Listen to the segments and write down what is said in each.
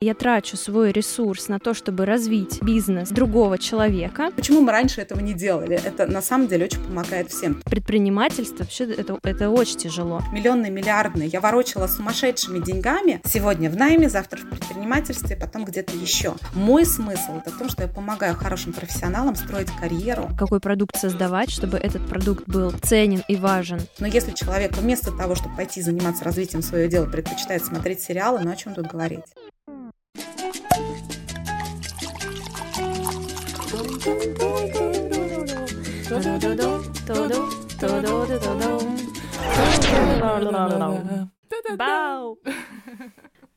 Я трачу свой ресурс на то, чтобы развить бизнес другого человека. Почему мы раньше этого не делали? Это на самом деле очень помогает всем. Предпринимательство вообще это, это очень тяжело. Миллионные, миллиардные. Я ворочала сумасшедшими деньгами. Сегодня в найме, завтра в предпринимательстве, потом где-то еще. Мой смысл это в том, что я помогаю хорошим профессионалам строить карьеру. Какой продукт создавать, чтобы этот продукт был ценен и важен. Но если человек вместо того, чтобы пойти заниматься развитием своего дела, предпочитает смотреть сериалы, ну о чем тут говорить?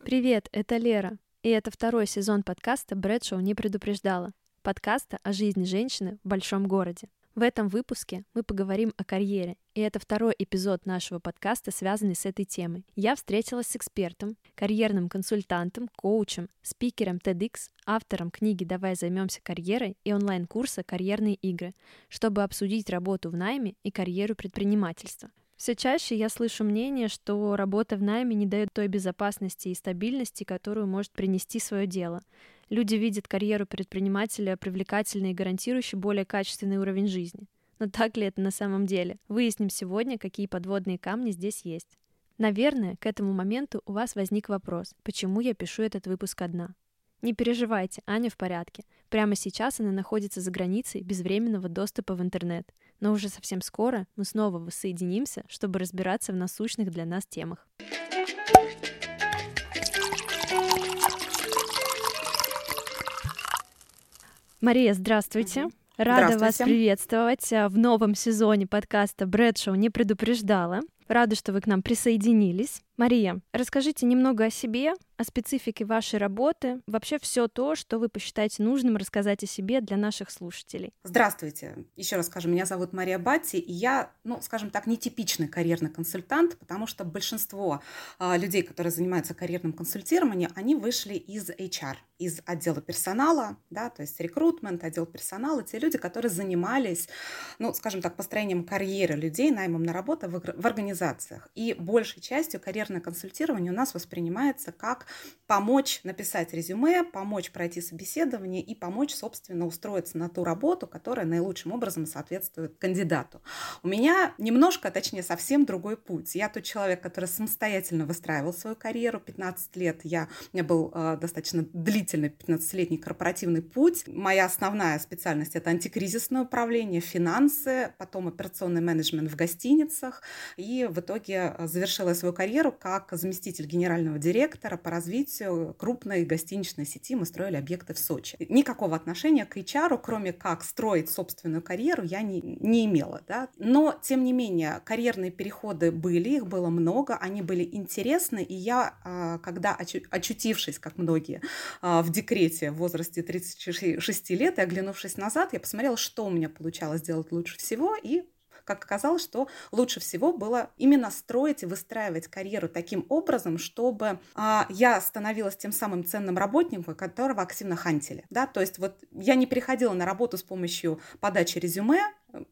Привет, это Лера, и это второй сезон подкаста «Брэдшоу не предупреждала», подкаста о жизни женщины в большом городе. В этом выпуске мы поговорим о карьере, и это второй эпизод нашего подкаста, связанный с этой темой. Я встретилась с экспертом, карьерным консультантом, коучем, спикером TEDx, автором книги «Давай займемся карьерой» и онлайн-курса «Карьерные игры», чтобы обсудить работу в найме и карьеру предпринимательства. Все чаще я слышу мнение, что работа в найме не дает той безопасности и стабильности, которую может принести свое дело. Люди видят карьеру предпринимателя привлекательной и гарантирующей более качественный уровень жизни. Но так ли это на самом деле? Выясним сегодня, какие подводные камни здесь есть. Наверное, к этому моменту у вас возник вопрос, почему я пишу этот выпуск одна. Не переживайте, Аня в порядке. Прямо сейчас она находится за границей без временного доступа в интернет. Но уже совсем скоро мы снова воссоединимся, чтобы разбираться в насущных для нас темах. Мария, здравствуйте. Рада вас приветствовать а, в новом сезоне подкаста «Брэдшоу не предупреждала». Рада, что вы к нам присоединились. Мария, расскажите немного о себе, о специфике вашей работы, вообще все то, что вы посчитаете нужным рассказать о себе для наших слушателей. Здравствуйте. Еще раз скажу, меня зовут Мария Батти, и я, ну, скажем так, нетипичный карьерный консультант, потому что большинство а, людей, которые занимаются карьерным консультированием, они вышли из HR, из отдела персонала, да, то есть рекрутмент, отдел персонала, те люди, которые занимались, ну, скажем так, построением карьеры людей, наймом на работу в, в организациях. И большей частью карьерных карьерное консультирование у нас воспринимается как помочь написать резюме, помочь пройти собеседование и помочь, собственно, устроиться на ту работу, которая наилучшим образом соответствует кандидату. У меня немножко, точнее, совсем другой путь. Я тот человек, который самостоятельно выстраивал свою карьеру. 15 лет я, у меня был э, достаточно длительный 15-летний корпоративный путь. Моя основная специальность – это антикризисное управление, финансы, потом операционный менеджмент в гостиницах. И в итоге э, завершила свою карьеру как заместитель генерального директора по развитию крупной гостиничной сети. Мы строили объекты в Сочи. Никакого отношения к HR, кроме как строить собственную карьеру, я не, не имела. Да? Но, тем не менее, карьерные переходы были, их было много, они были интересны. И я, а, когда очутившись, как многие, а, в декрете в возрасте 36 лет и оглянувшись назад, я посмотрела, что у меня получалось делать лучше всего, и как оказалось, что лучше всего было именно строить и выстраивать карьеру таким образом, чтобы а, я становилась тем самым ценным работником, которого активно хантили. Да? То есть вот я не приходила на работу с помощью подачи резюме,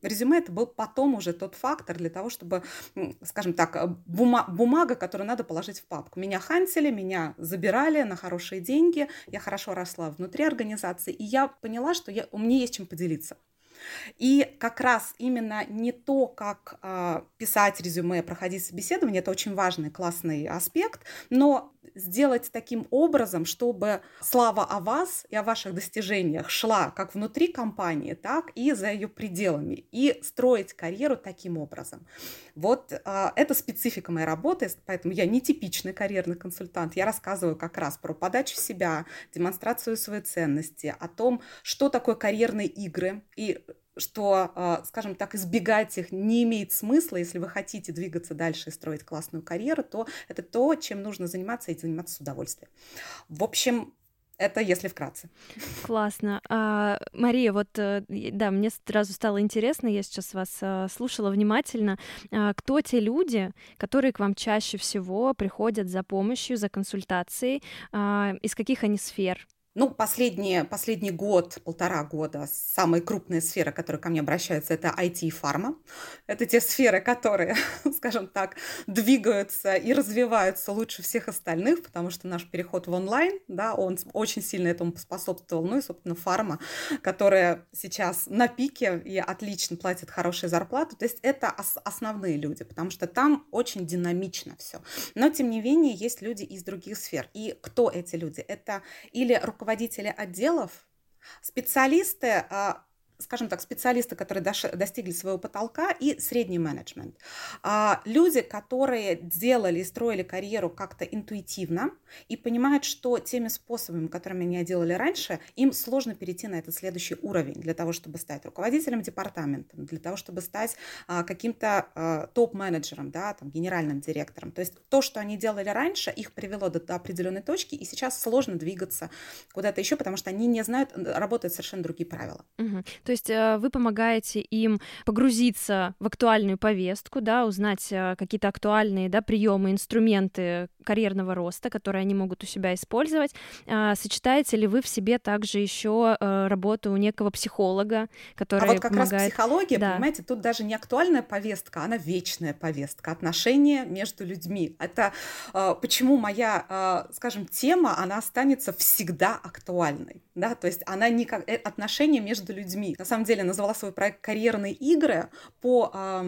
Резюме это был потом уже тот фактор для того, чтобы, скажем так, бума бумага, которую надо положить в папку. Меня хантили, меня забирали на хорошие деньги, я хорошо росла внутри организации, и я поняла, что я, у меня есть чем поделиться. И как раз именно не то, как э, писать резюме, проходить собеседование, это очень важный, классный аспект, но сделать таким образом, чтобы слава о вас и о ваших достижениях шла как внутри компании, так и за ее пределами, и строить карьеру таким образом. Вот э, это специфика моей работы, поэтому я не типичный карьерный консультант. Я рассказываю как раз про подачу себя, демонстрацию своей ценности, о том, что такое карьерные игры и что, а, скажем так, избегать их не имеет смысла, если вы хотите двигаться дальше и строить классную карьеру, то это то, чем нужно заниматься и заниматься с удовольствием. В общем, это если вкратце. Классно. А, Мария, вот э, да, мне сразу стало интересно, я сейчас вас а, слушала внимательно. А, кто те люди, которые к вам чаще всего приходят за помощью, за консультацией, а, из каких они сфер? Ну, последние, последний год, полтора года, самые крупные сферы, которые ко мне обращаются, это IT и фарма. Это те сферы, которые, скажем так, двигаются и развиваются лучше всех остальных, потому что наш переход в онлайн, да, он очень сильно этому способствовал. Ну и, собственно, фарма, которая сейчас на пике и отлично платит хорошие зарплаты. То есть это основные люди, потому что там очень динамично все. Но, тем не менее, есть люди из других сфер. И кто эти люди? Это или руководители отделов, специалисты, а, скажем так, специалисты, которые достигли своего потолка, и средний менеджмент. А, люди, которые делали и строили карьеру как-то интуитивно и понимают, что теми способами, которыми они делали раньше, им сложно перейти на этот следующий уровень для того, чтобы стать руководителем департамента, для того, чтобы стать а, каким-то топ-менеджером, да, там, генеральным директором. То есть то, что они делали раньше, их привело до определенной точки, и сейчас сложно двигаться куда-то еще, потому что они не знают, работают совершенно другие правила. Угу. То есть э, вы помогаете им погрузиться в актуальную повестку, да, узнать э, какие-то актуальные да, приемы, инструменты карьерного роста, которые они могут у себя использовать. А, сочетаете ли вы в себе также еще э, работу у некого психолога, который А вот как помогает... раз психология, да. понимаете, тут даже не актуальная повестка, она вечная повестка, отношения между людьми. Это почему моя, скажем, тема, она останется всегда актуальной, да, то есть она не как отношения между людьми на самом деле назвала свой проект «Карьерные игры» по э,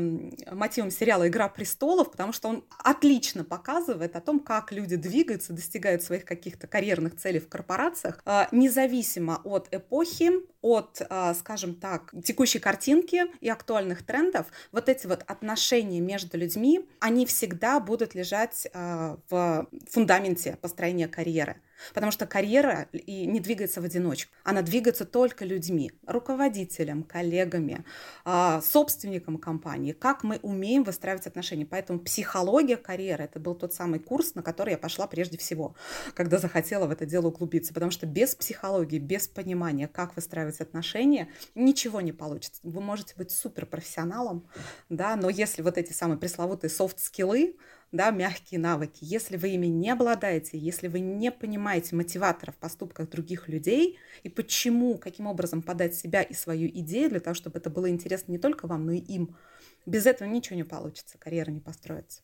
мотивам сериала «Игра престолов», потому что он отлично показывает о том, как люди двигаются, достигают своих каких-то карьерных целей в корпорациях, э, независимо от эпохи, от, э, скажем так, текущей картинки и актуальных трендов, вот эти вот отношения между людьми, они всегда будут лежать э, в фундаменте построения карьеры. Потому что карьера и не двигается в одиночку. Она двигается только людьми, руководителем, коллегами, а, собственником компании. Как мы умеем выстраивать отношения. Поэтому психология карьеры – это был тот самый курс, на который я пошла прежде всего, когда захотела в это дело углубиться. Потому что без психологии, без понимания, как выстраивать отношения, ничего не получится. Вы можете быть суперпрофессионалом, да, но если вот эти самые пресловутые софт-скиллы, да, мягкие навыки. Если вы ими не обладаете, если вы не понимаете мотиваторов в поступках других людей и почему, каким образом подать себя и свою идею для того, чтобы это было интересно не только вам, но и им, без этого ничего не получится, карьера не построится.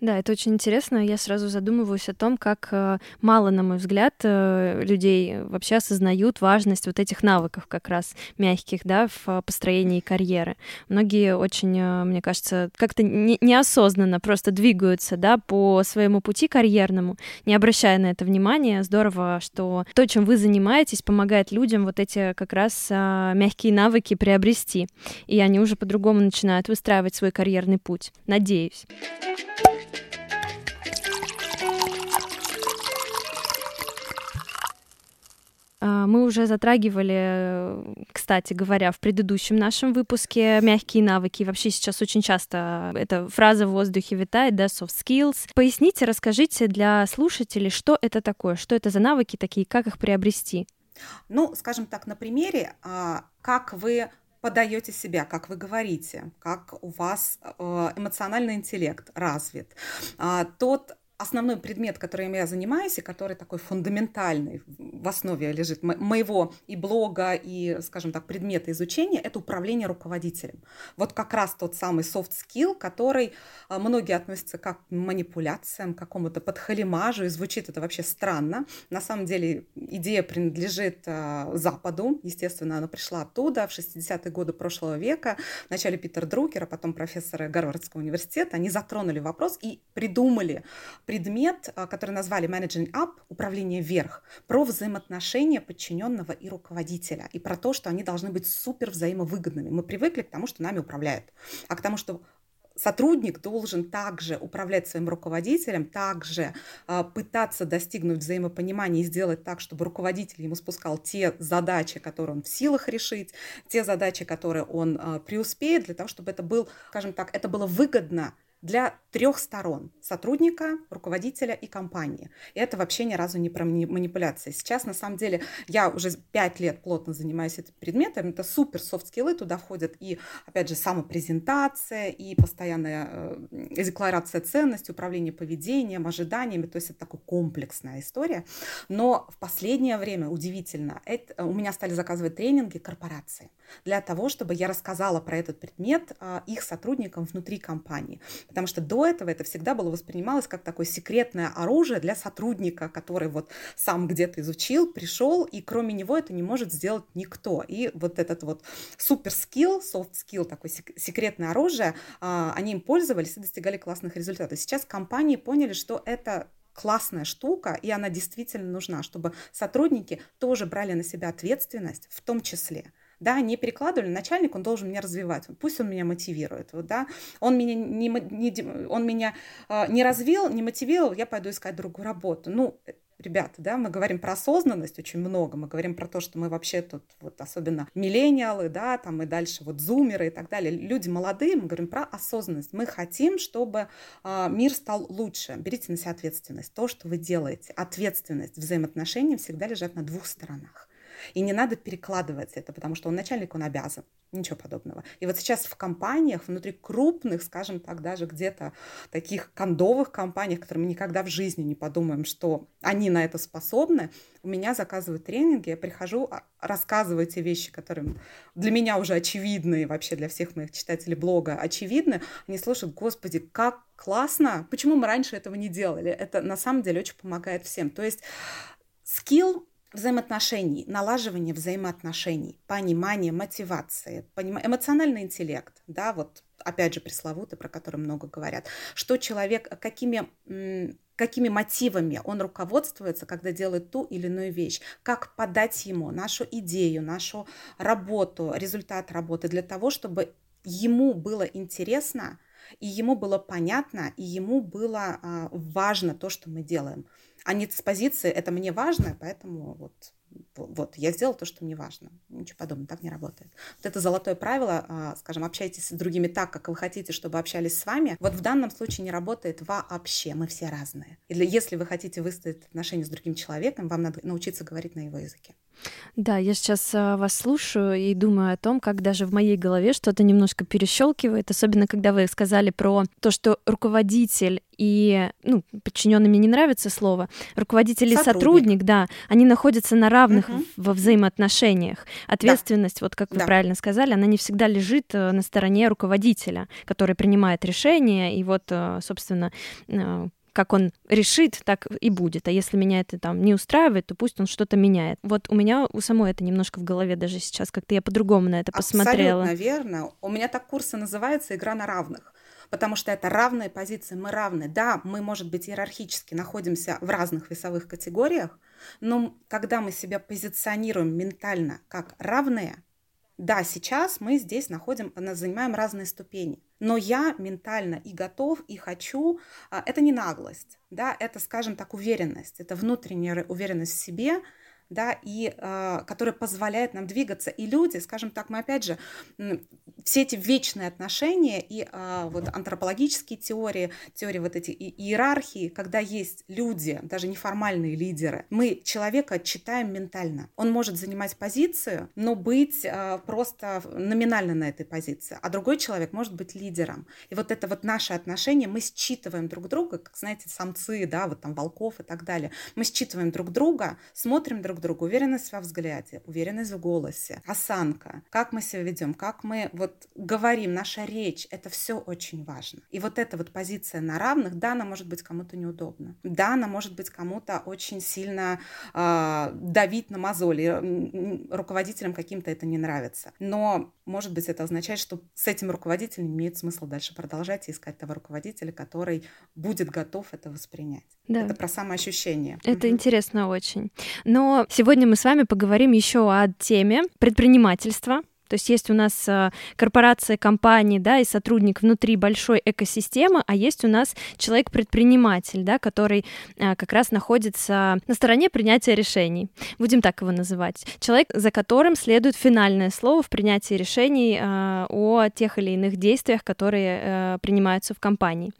Да, это очень интересно. Я сразу задумываюсь о том, как э, мало, на мой взгляд, э, людей вообще осознают важность вот этих навыков как раз мягких, да, в построении карьеры. Многие очень, э, мне кажется, как-то неосознанно просто двигаются, да, по своему пути карьерному, не обращая на это внимания. Здорово, что то, чем вы занимаетесь, помогает людям вот эти как раз мягкие навыки приобрести, и они уже по-другому начинают выстраивать свой карьерный путь. Надеюсь. А, мы уже затрагивали, кстати говоря, в предыдущем нашем выпуске мягкие навыки. Вообще сейчас очень часто эта фраза в воздухе витает, да, soft skills. Поясните, расскажите для слушателей, что это такое, что это за навыки такие, как их приобрести. Ну, скажем так, на примере, а, как вы подаете себя, как вы говорите, как у вас э, эмоциональный интеллект развит, а, тот основной предмет, которым я занимаюсь, и который такой фундаментальный в основе лежит моего и блога, и, скажем так, предмета изучения, это управление руководителем. Вот как раз тот самый soft skill, который а, многие относятся как к манипуляциям, к какому-то подхалимажу, и звучит это вообще странно. На самом деле идея принадлежит а, Западу, естественно, она пришла оттуда в 60-е годы прошлого века. Вначале Питер Друкер, а потом профессоры Гарвардского университета, они затронули вопрос и придумали предмет, а, который назвали Managing Up, управление вверх, про взаимоотношения подчиненного и руководителя, и про то, что они должны быть супер взаимовыгодными. Мы привыкли к тому, что нами управляют, а к тому, что сотрудник должен также управлять своим руководителем, также э, пытаться достигнуть взаимопонимания и сделать так, чтобы руководитель ему спускал те задачи, которые он в силах решить, те задачи, которые он э, преуспеет, для того, чтобы это был, скажем так, это было выгодно для трех сторон – сотрудника, руководителя и компании. И это вообще ни разу не про манипуляции. Сейчас, на самом деле, я уже пять лет плотно занимаюсь этим предметом. Это супер софт-скиллы, туда входят и, опять же, самопрезентация, и постоянная э, декларация ценностей, управление поведением, ожиданиями. То есть это такая комплексная история. Но в последнее время, удивительно, это, у меня стали заказывать тренинги корпорации для того, чтобы я рассказала про этот предмет а, их сотрудникам внутри компании. Потому что до этого это всегда было воспринималось как такое секретное оружие для сотрудника, который вот сам где-то изучил, пришел, и кроме него это не может сделать никто. И вот этот вот супер скилл, такое секретное оружие, а, они им пользовались и достигали классных результатов. Сейчас компании поняли, что это классная штука, и она действительно нужна, чтобы сотрудники тоже брали на себя ответственность, в том числе да, не перекладывали, начальник, он должен меня развивать, пусть он меня мотивирует, вот, да, он меня не, не, он меня э, не развил, не мотивировал, я пойду искать другую работу. Ну, ребята, да, мы говорим про осознанность очень много, мы говорим про то, что мы вообще тут, вот особенно миллениалы, да, там и дальше вот зумеры и так далее, люди молодые, мы говорим про осознанность. Мы хотим, чтобы э, мир стал лучше. Берите на себя ответственность. То, что вы делаете, ответственность, взаимоотношения всегда лежат на двух сторонах. И не надо перекладывать это, потому что он начальник, он обязан. Ничего подобного. И вот сейчас в компаниях, внутри крупных, скажем так, даже где-то таких кондовых компаниях, которые мы никогда в жизни не подумаем, что они на это способны, у меня заказывают тренинги, я прихожу, а, рассказываю те вещи, которые для меня уже очевидны, вообще для всех моих читателей блога очевидны. Они слушают, господи, как классно, почему мы раньше этого не делали? Это на самом деле очень помогает всем. То есть скилл взаимоотношений, налаживание взаимоотношений, понимание, мотивации, поним... эмоциональный интеллект, да, вот опять же пресловутый, про который много говорят, что человек, какими, какими мотивами он руководствуется, когда делает ту или иную вещь, как подать ему нашу идею, нашу работу, результат работы для того, чтобы ему было интересно, и ему было понятно, и ему было а, важно то, что мы делаем а не с позиции «это мне важно, поэтому вот вот, я сделал то, что мне важно. Ничего подобного, так не работает. Вот это золотое правило, а, скажем, общайтесь с другими так, как вы хотите, чтобы общались с вами. Вот в данном случае не работает вообще, мы все разные. И если вы хотите выстроить отношения с другим человеком, вам надо научиться говорить на его языке. Да, я сейчас а, вас слушаю и думаю о том, как даже в моей голове что-то немножко перещелкивает, особенно когда вы сказали про то, что руководитель и ну, подчиненным мне не нравится слово, руководитель сотрудник. и сотрудник, да, они находятся на равных угу. во взаимоотношениях. Ответственность, да. вот как вы да. правильно сказали, она не всегда лежит э, на стороне руководителя, который принимает решения, и вот, э, собственно, э, как он решит, так и будет. А если меня это там не устраивает, то пусть он что-то меняет. Вот у меня у самой это немножко в голове даже сейчас, как-то я по-другому на это посмотрела. Абсолютно верно. У меня так курсы называются «Игра на равных» потому что это равные позиции, мы равны. Да, мы, может быть, иерархически находимся в разных весовых категориях, но когда мы себя позиционируем ментально как равные, да, сейчас мы здесь находим, занимаем разные ступени, но я ментально и готов, и хочу. А, это не наглость, да, это, скажем так, уверенность, это внутренняя уверенность в себе, да, и э, которая позволяет нам двигаться. И люди, скажем так, мы опять же, все эти вечные отношения и э, вот антропологические теории, теории вот эти иерархии, когда есть люди, даже неформальные лидеры, мы человека читаем ментально. Он может занимать позицию, но быть э, просто номинально на этой позиции, а другой человек может быть лидером. И вот это вот наше отношение, мы считываем друг друга, как, знаете, самцы, да, вот там волков и так далее. Мы считываем друг друга, смотрим друг друг другу, уверенность во взгляде, уверенность в голосе, осанка, как мы себя ведем, как мы вот говорим, наша речь, это все очень важно. И вот эта вот позиция на равных, да, она может быть кому-то неудобна, да, она может быть кому-то очень сильно э, давить на мозоли, руководителям каким-то это не нравится, но может быть это означает, что с этим руководителем имеет смысл дальше продолжать и искать того руководителя, который будет готов это воспринять. Да. Это про самоощущение. Это угу. интересно очень. Но сегодня мы с вами поговорим еще о теме предпринимательства То есть есть у нас э, корпорация, компании, да, и сотрудник внутри большой экосистемы, а есть у нас человек-предприниматель, да, который э, как раз находится на стороне принятия решений. Будем так его называть. Человек, за которым следует финальное слово в принятии решений э, о тех или иных действиях, которые принимаются в компании.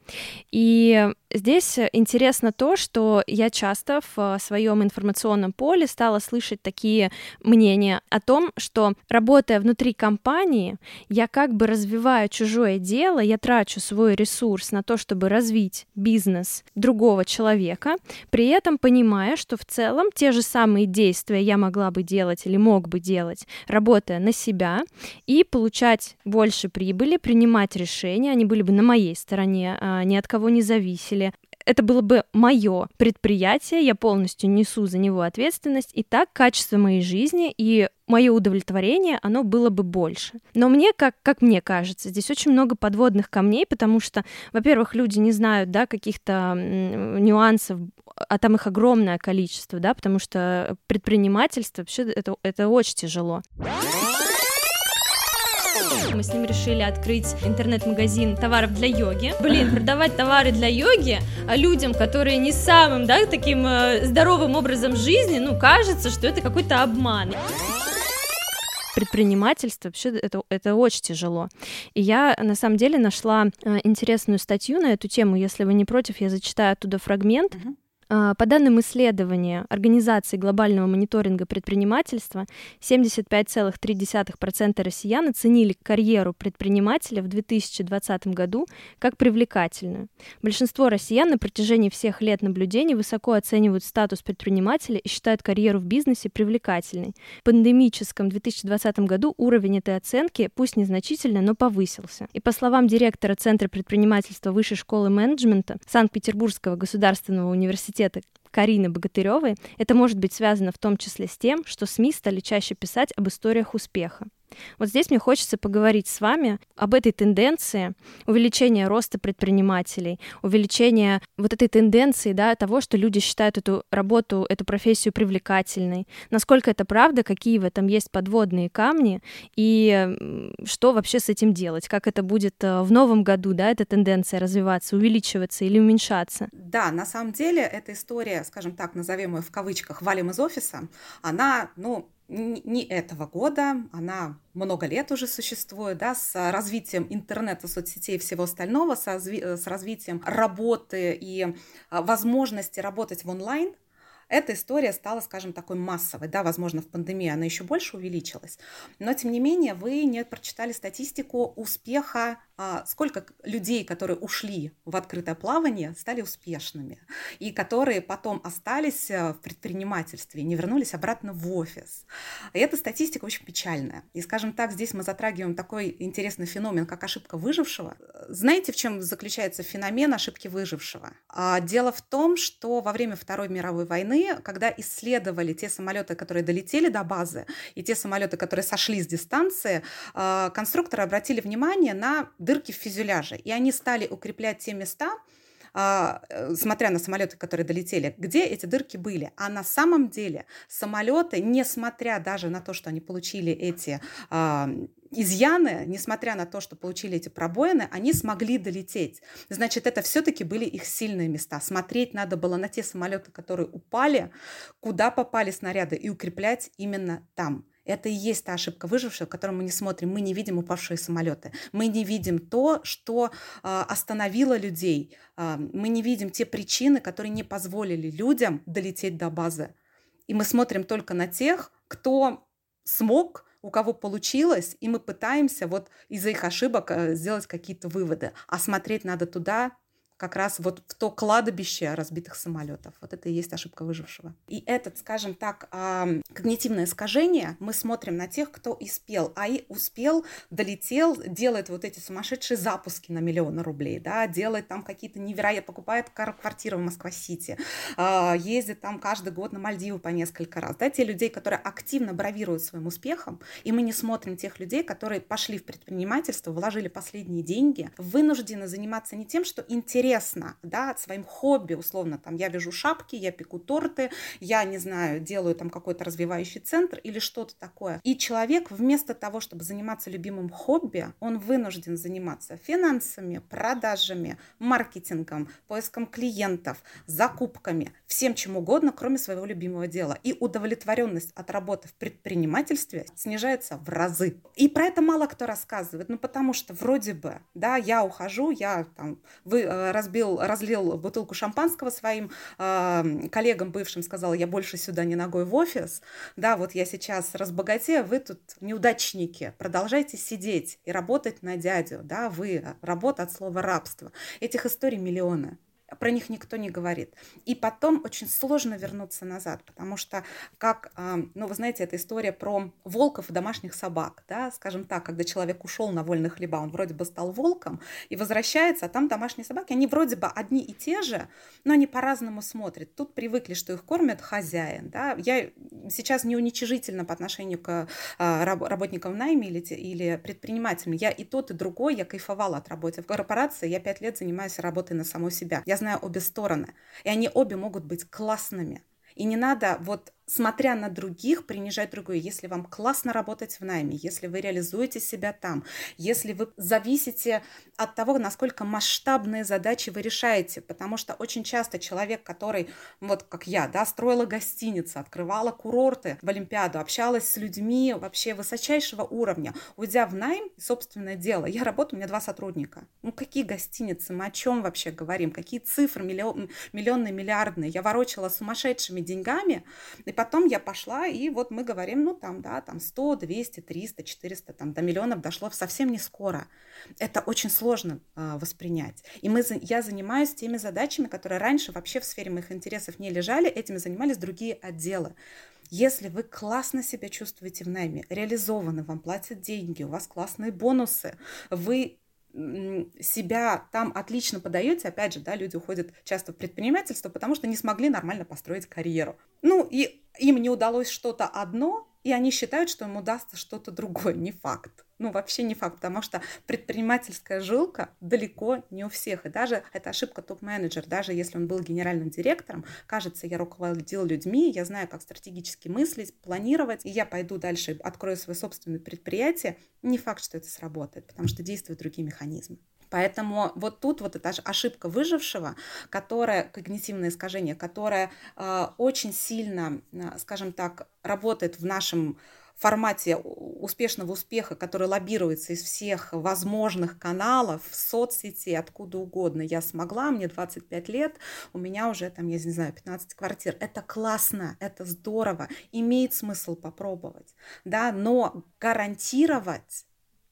И Здесь интересно то, что я часто в своем информационном поле стала слышать такие мнения о том, что работая внутри компании, я как бы развиваю чужое дело, я трачу свой ресурс на то, чтобы развить бизнес другого человека, при этом понимая, что в целом те же самые действия я могла бы делать или мог бы делать, работая на себя и получать больше прибыли, принимать решения, они были бы на моей стороне, а ни от кого не зависели, это было бы мое предприятие, я полностью несу за него ответственность, и так качество моей жизни и мое удовлетворение, оно было бы больше. Но мне, как, как мне кажется, здесь очень много подводных камней, потому что, во-первых, люди не знают, да, каких-то нюансов, а там их огромное количество, да, потому что предпринимательство вообще это, это очень тяжело. Мы с ним решили открыть интернет-магазин товаров для йоги. Блин, продавать товары для йоги а людям, которые не самым, да, таким э, здоровым образом жизни, ну, кажется, что это какой-то обман предпринимательство вообще это, это очень тяжело. И я на самом деле нашла э, интересную статью на эту тему. Если вы не против, я зачитаю оттуда фрагмент. Uh-huh. А, по данным исследования Организации глобального мониторинга предпринимательства, 75,3% россиян оценили карьеру предпринимателя в 2020 году как привлекательную. Большинство россиян на протяжении всех лет наблюдений высоко оценивают статус предпринимателя и считают карьеру в бизнесе привлекательной. В пандемическом 2020 году уровень этой оценки, пусть незначительно, но повысился. И по словам директора Центра предпринимательства Высшей школы менеджмента Санкт-Петербургского государственного университета университета Карины Богатыревой, это может быть связано в том числе с тем, что СМИ стали чаще писать об историях успеха. Вот здесь мне хочется поговорить с вами об этой тенденции увеличения роста предпринимателей, увеличения вот этой тенденции, да, того, что люди считают эту работу, эту профессию привлекательной. Насколько это правда, какие в этом есть подводные камни и что вообще с этим делать, как это будет э, в новом году, да, эта тенденция развиваться, увеличиваться или уменьшаться? Да, на самом деле эта история, скажем так, назовем ее в кавычках «валим из офиса», она, ну, не этого года, она много лет уже существует, да, с развитием интернета, соцсетей и всего остального, с, с развитием работы и а, возможности работать в онлайн, эта история стала, скажем, такой массовой. Да, возможно, в пандемии она еще больше увеличилась. Но, тем не менее, вы не прочитали статистику успеха, сколько людей, которые ушли в открытое плавание, стали успешными, и которые потом остались э, в предпринимательстве, не вернулись обратно в офис. И эта статистика очень печальная. И, скажем так, здесь мы затрагиваем такой интересный феномен, как ошибка выжившего. Знаете, в чем заключается феномен ошибки выжившего? А, дело в том, что во время Второй мировой войны войны, когда исследовали те самолеты, которые долетели до базы, и те самолеты, которые сошли с дистанции, а, конструкторы обратили внимание на дырки в фюзеляже, и они стали укреплять те места, а, э, смотря на самолеты, которые долетели, где эти дырки были. А на самом деле самолеты, несмотря даже на то, что они получили эти а, изъяны, несмотря на то, что получили эти пробоины, они смогли долететь. Значит, это все-таки были их сильные места. Смотреть надо было на те самолеты, которые упали, куда попали снаряды, и укреплять именно там. Это и есть та ошибка выжившего, которую мы не смотрим. Мы не видим упавшие самолеты. Мы не видим то, что э, остановило людей. Э, мы не видим те причины, которые не позволили людям долететь до базы. И мы смотрим только на тех, кто смог у кого получилось, и мы пытаемся вот из-за их ошибок э, сделать какие-то выводы. А смотреть надо туда, как раз вот в то кладбище разбитых самолетов. Вот это и есть ошибка выжившего. И этот, скажем так, когнитивное искажение мы смотрим на тех, кто успел, а и успел, долетел, делает вот эти сумасшедшие запуски на миллионы рублей, да, делает там какие-то невероятные, покупает квартиру в Москва-Сити, а, ездит там каждый год на Мальдивы по несколько раз, да, те людей, которые активно бравируют своим успехом, и мы не смотрим тех людей, которые пошли в предпринимательство, вложили последние деньги, вынуждены заниматься не тем, что интересно интересно, да, своим хобби, условно, там, я вяжу шапки, я пеку торты, я, не знаю, делаю там какой-то развивающий центр или что-то такое. И человек вместо того, чтобы заниматься любимым хобби, он вынужден заниматься финансами, продажами, маркетингом, поиском клиентов, закупками, всем чем угодно, кроме своего любимого дела. И удовлетворенность от работы в предпринимательстве снижается в разы. И про это мало кто рассказывает, ну потому что вроде бы, да, я ухожу, я там вы, э, разбил, разлил бутылку шампанского своим э, коллегам бывшим, сказала, я больше сюда не ногой в офис, да, вот я сейчас разбогатею, вы тут неудачники, продолжайте сидеть и работать на дядю, да, вы, работа от слова рабство. Этих историй миллионы про них никто не говорит. И потом очень сложно вернуться назад, потому что, как, а, ну, вы знаете, эта история про волков и домашних собак, да, скажем так, когда человек ушел на вольные хлеба, он вроде бы стал волком и возвращается, а там домашние собаки, они вроде бы одни и те же, но они по-разному смотрят. Тут привыкли, что их кормят хозяин, да. Я сейчас не уничижительно по отношению к а, работникам найме или, или предпринимателям. Я и тот, и другой, я кайфовала от работы в корпорации, я пять лет занимаюсь работой на саму себя. Я знаю обе стороны, и они обе могут быть классными. И не надо вот смотря на других, принижать другую. Если вам классно работать в найме, если вы реализуете себя там, если вы зависите от того, насколько масштабные задачи вы решаете, потому что очень часто человек, который, вот как я, да, строила гостиницы, открывала курорты в Олимпиаду, общалась с людьми вообще высочайшего уровня, уйдя в найм, собственное дело, я работаю, у меня два сотрудника. Ну какие гостиницы, мы о чем вообще говорим, какие цифры миллион, миллионные, миллиардные, я ворочала сумасшедшими деньгами, потом я пошла, и вот мы говорим, ну там, да, там 100, 200, 300, 400, там до миллионов дошло совсем не скоро. Это очень сложно э, воспринять. И мы, я занимаюсь теми задачами, которые раньше вообще в сфере моих интересов не лежали, этими занимались другие отделы. Если вы классно себя чувствуете в найме, реализованы, вам платят деньги, у вас классные бонусы, вы себя там отлично подаете, опять же, да, люди уходят часто в предпринимательство, потому что не смогли нормально построить карьеру. Ну, и им не удалось что-то одно, и они считают, что им удастся что-то другое. Не факт. Ну, вообще не факт, потому что предпринимательская жилка далеко не у всех. И даже это ошибка топ-менеджер, даже если он был генеральным директором, кажется, я руководил людьми, я знаю, как стратегически мыслить, планировать, и я пойду дальше, открою свое собственное предприятие, не факт, что это сработает, потому что действуют другие механизмы. Поэтому вот тут вот эта ошибка выжившего, которая, когнитивное искажение, которое э, очень сильно, э, скажем так, работает в нашем формате успешного успеха, который лоббируется из всех возможных каналов, соцсети, откуда угодно. Я смогла, мне 25 лет, у меня уже там, я не знаю, 15 квартир. Это классно, это здорово, имеет смысл попробовать, да, но гарантировать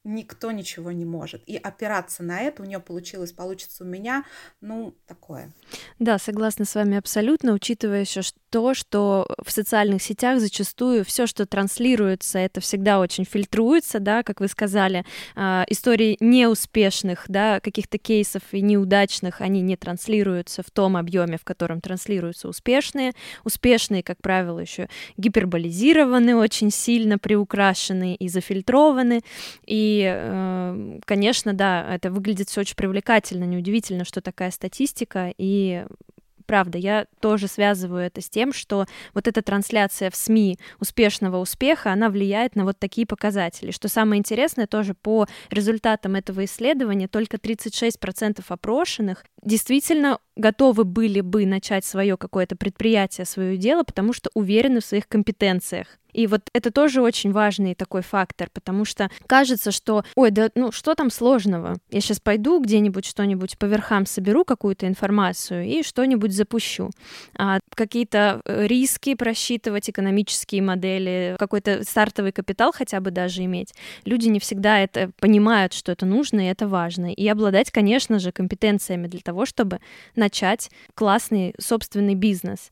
никто ничего не может. И опираться на это, у нее получилось, получится у меня, ну, такое. Да, согласна с вами абсолютно, учитывая еще то, что в социальных сетях зачастую все, что транслируется, это всегда очень фильтруется, да, как вы сказали, э, истории неуспешных, да, каких-то кейсов и неудачных, они не транслируются в том объеме, в котором транслируются успешные. Успешные, как правило, еще гиперболизированы, очень сильно приукрашены и зафильтрованы, и Э, конечно, да, это выглядит все очень привлекательно, неудивительно, что такая статистика, и правда, я тоже связываю это с тем, что вот эта трансляция в СМИ успешного успеха, она влияет на вот такие показатели. Что самое интересное, тоже по результатам этого исследования, только 36% опрошенных действительно готовы были бы начать свое какое-то предприятие, свое дело, потому что уверены в своих компетенциях. И вот это тоже очень важный такой фактор, потому что кажется, что, ой, да ну что там сложного? Я сейчас пойду где-нибудь что-нибудь по верхам соберу какую-то информацию и что-нибудь запущу. А какие-то э, риски просчитывать, экономические модели, какой-то стартовый капитал хотя бы даже иметь. Люди не всегда это понимают, что это нужно и это важно. И обладать, конечно же, компетенциями для того, чтобы начать классный собственный бизнес.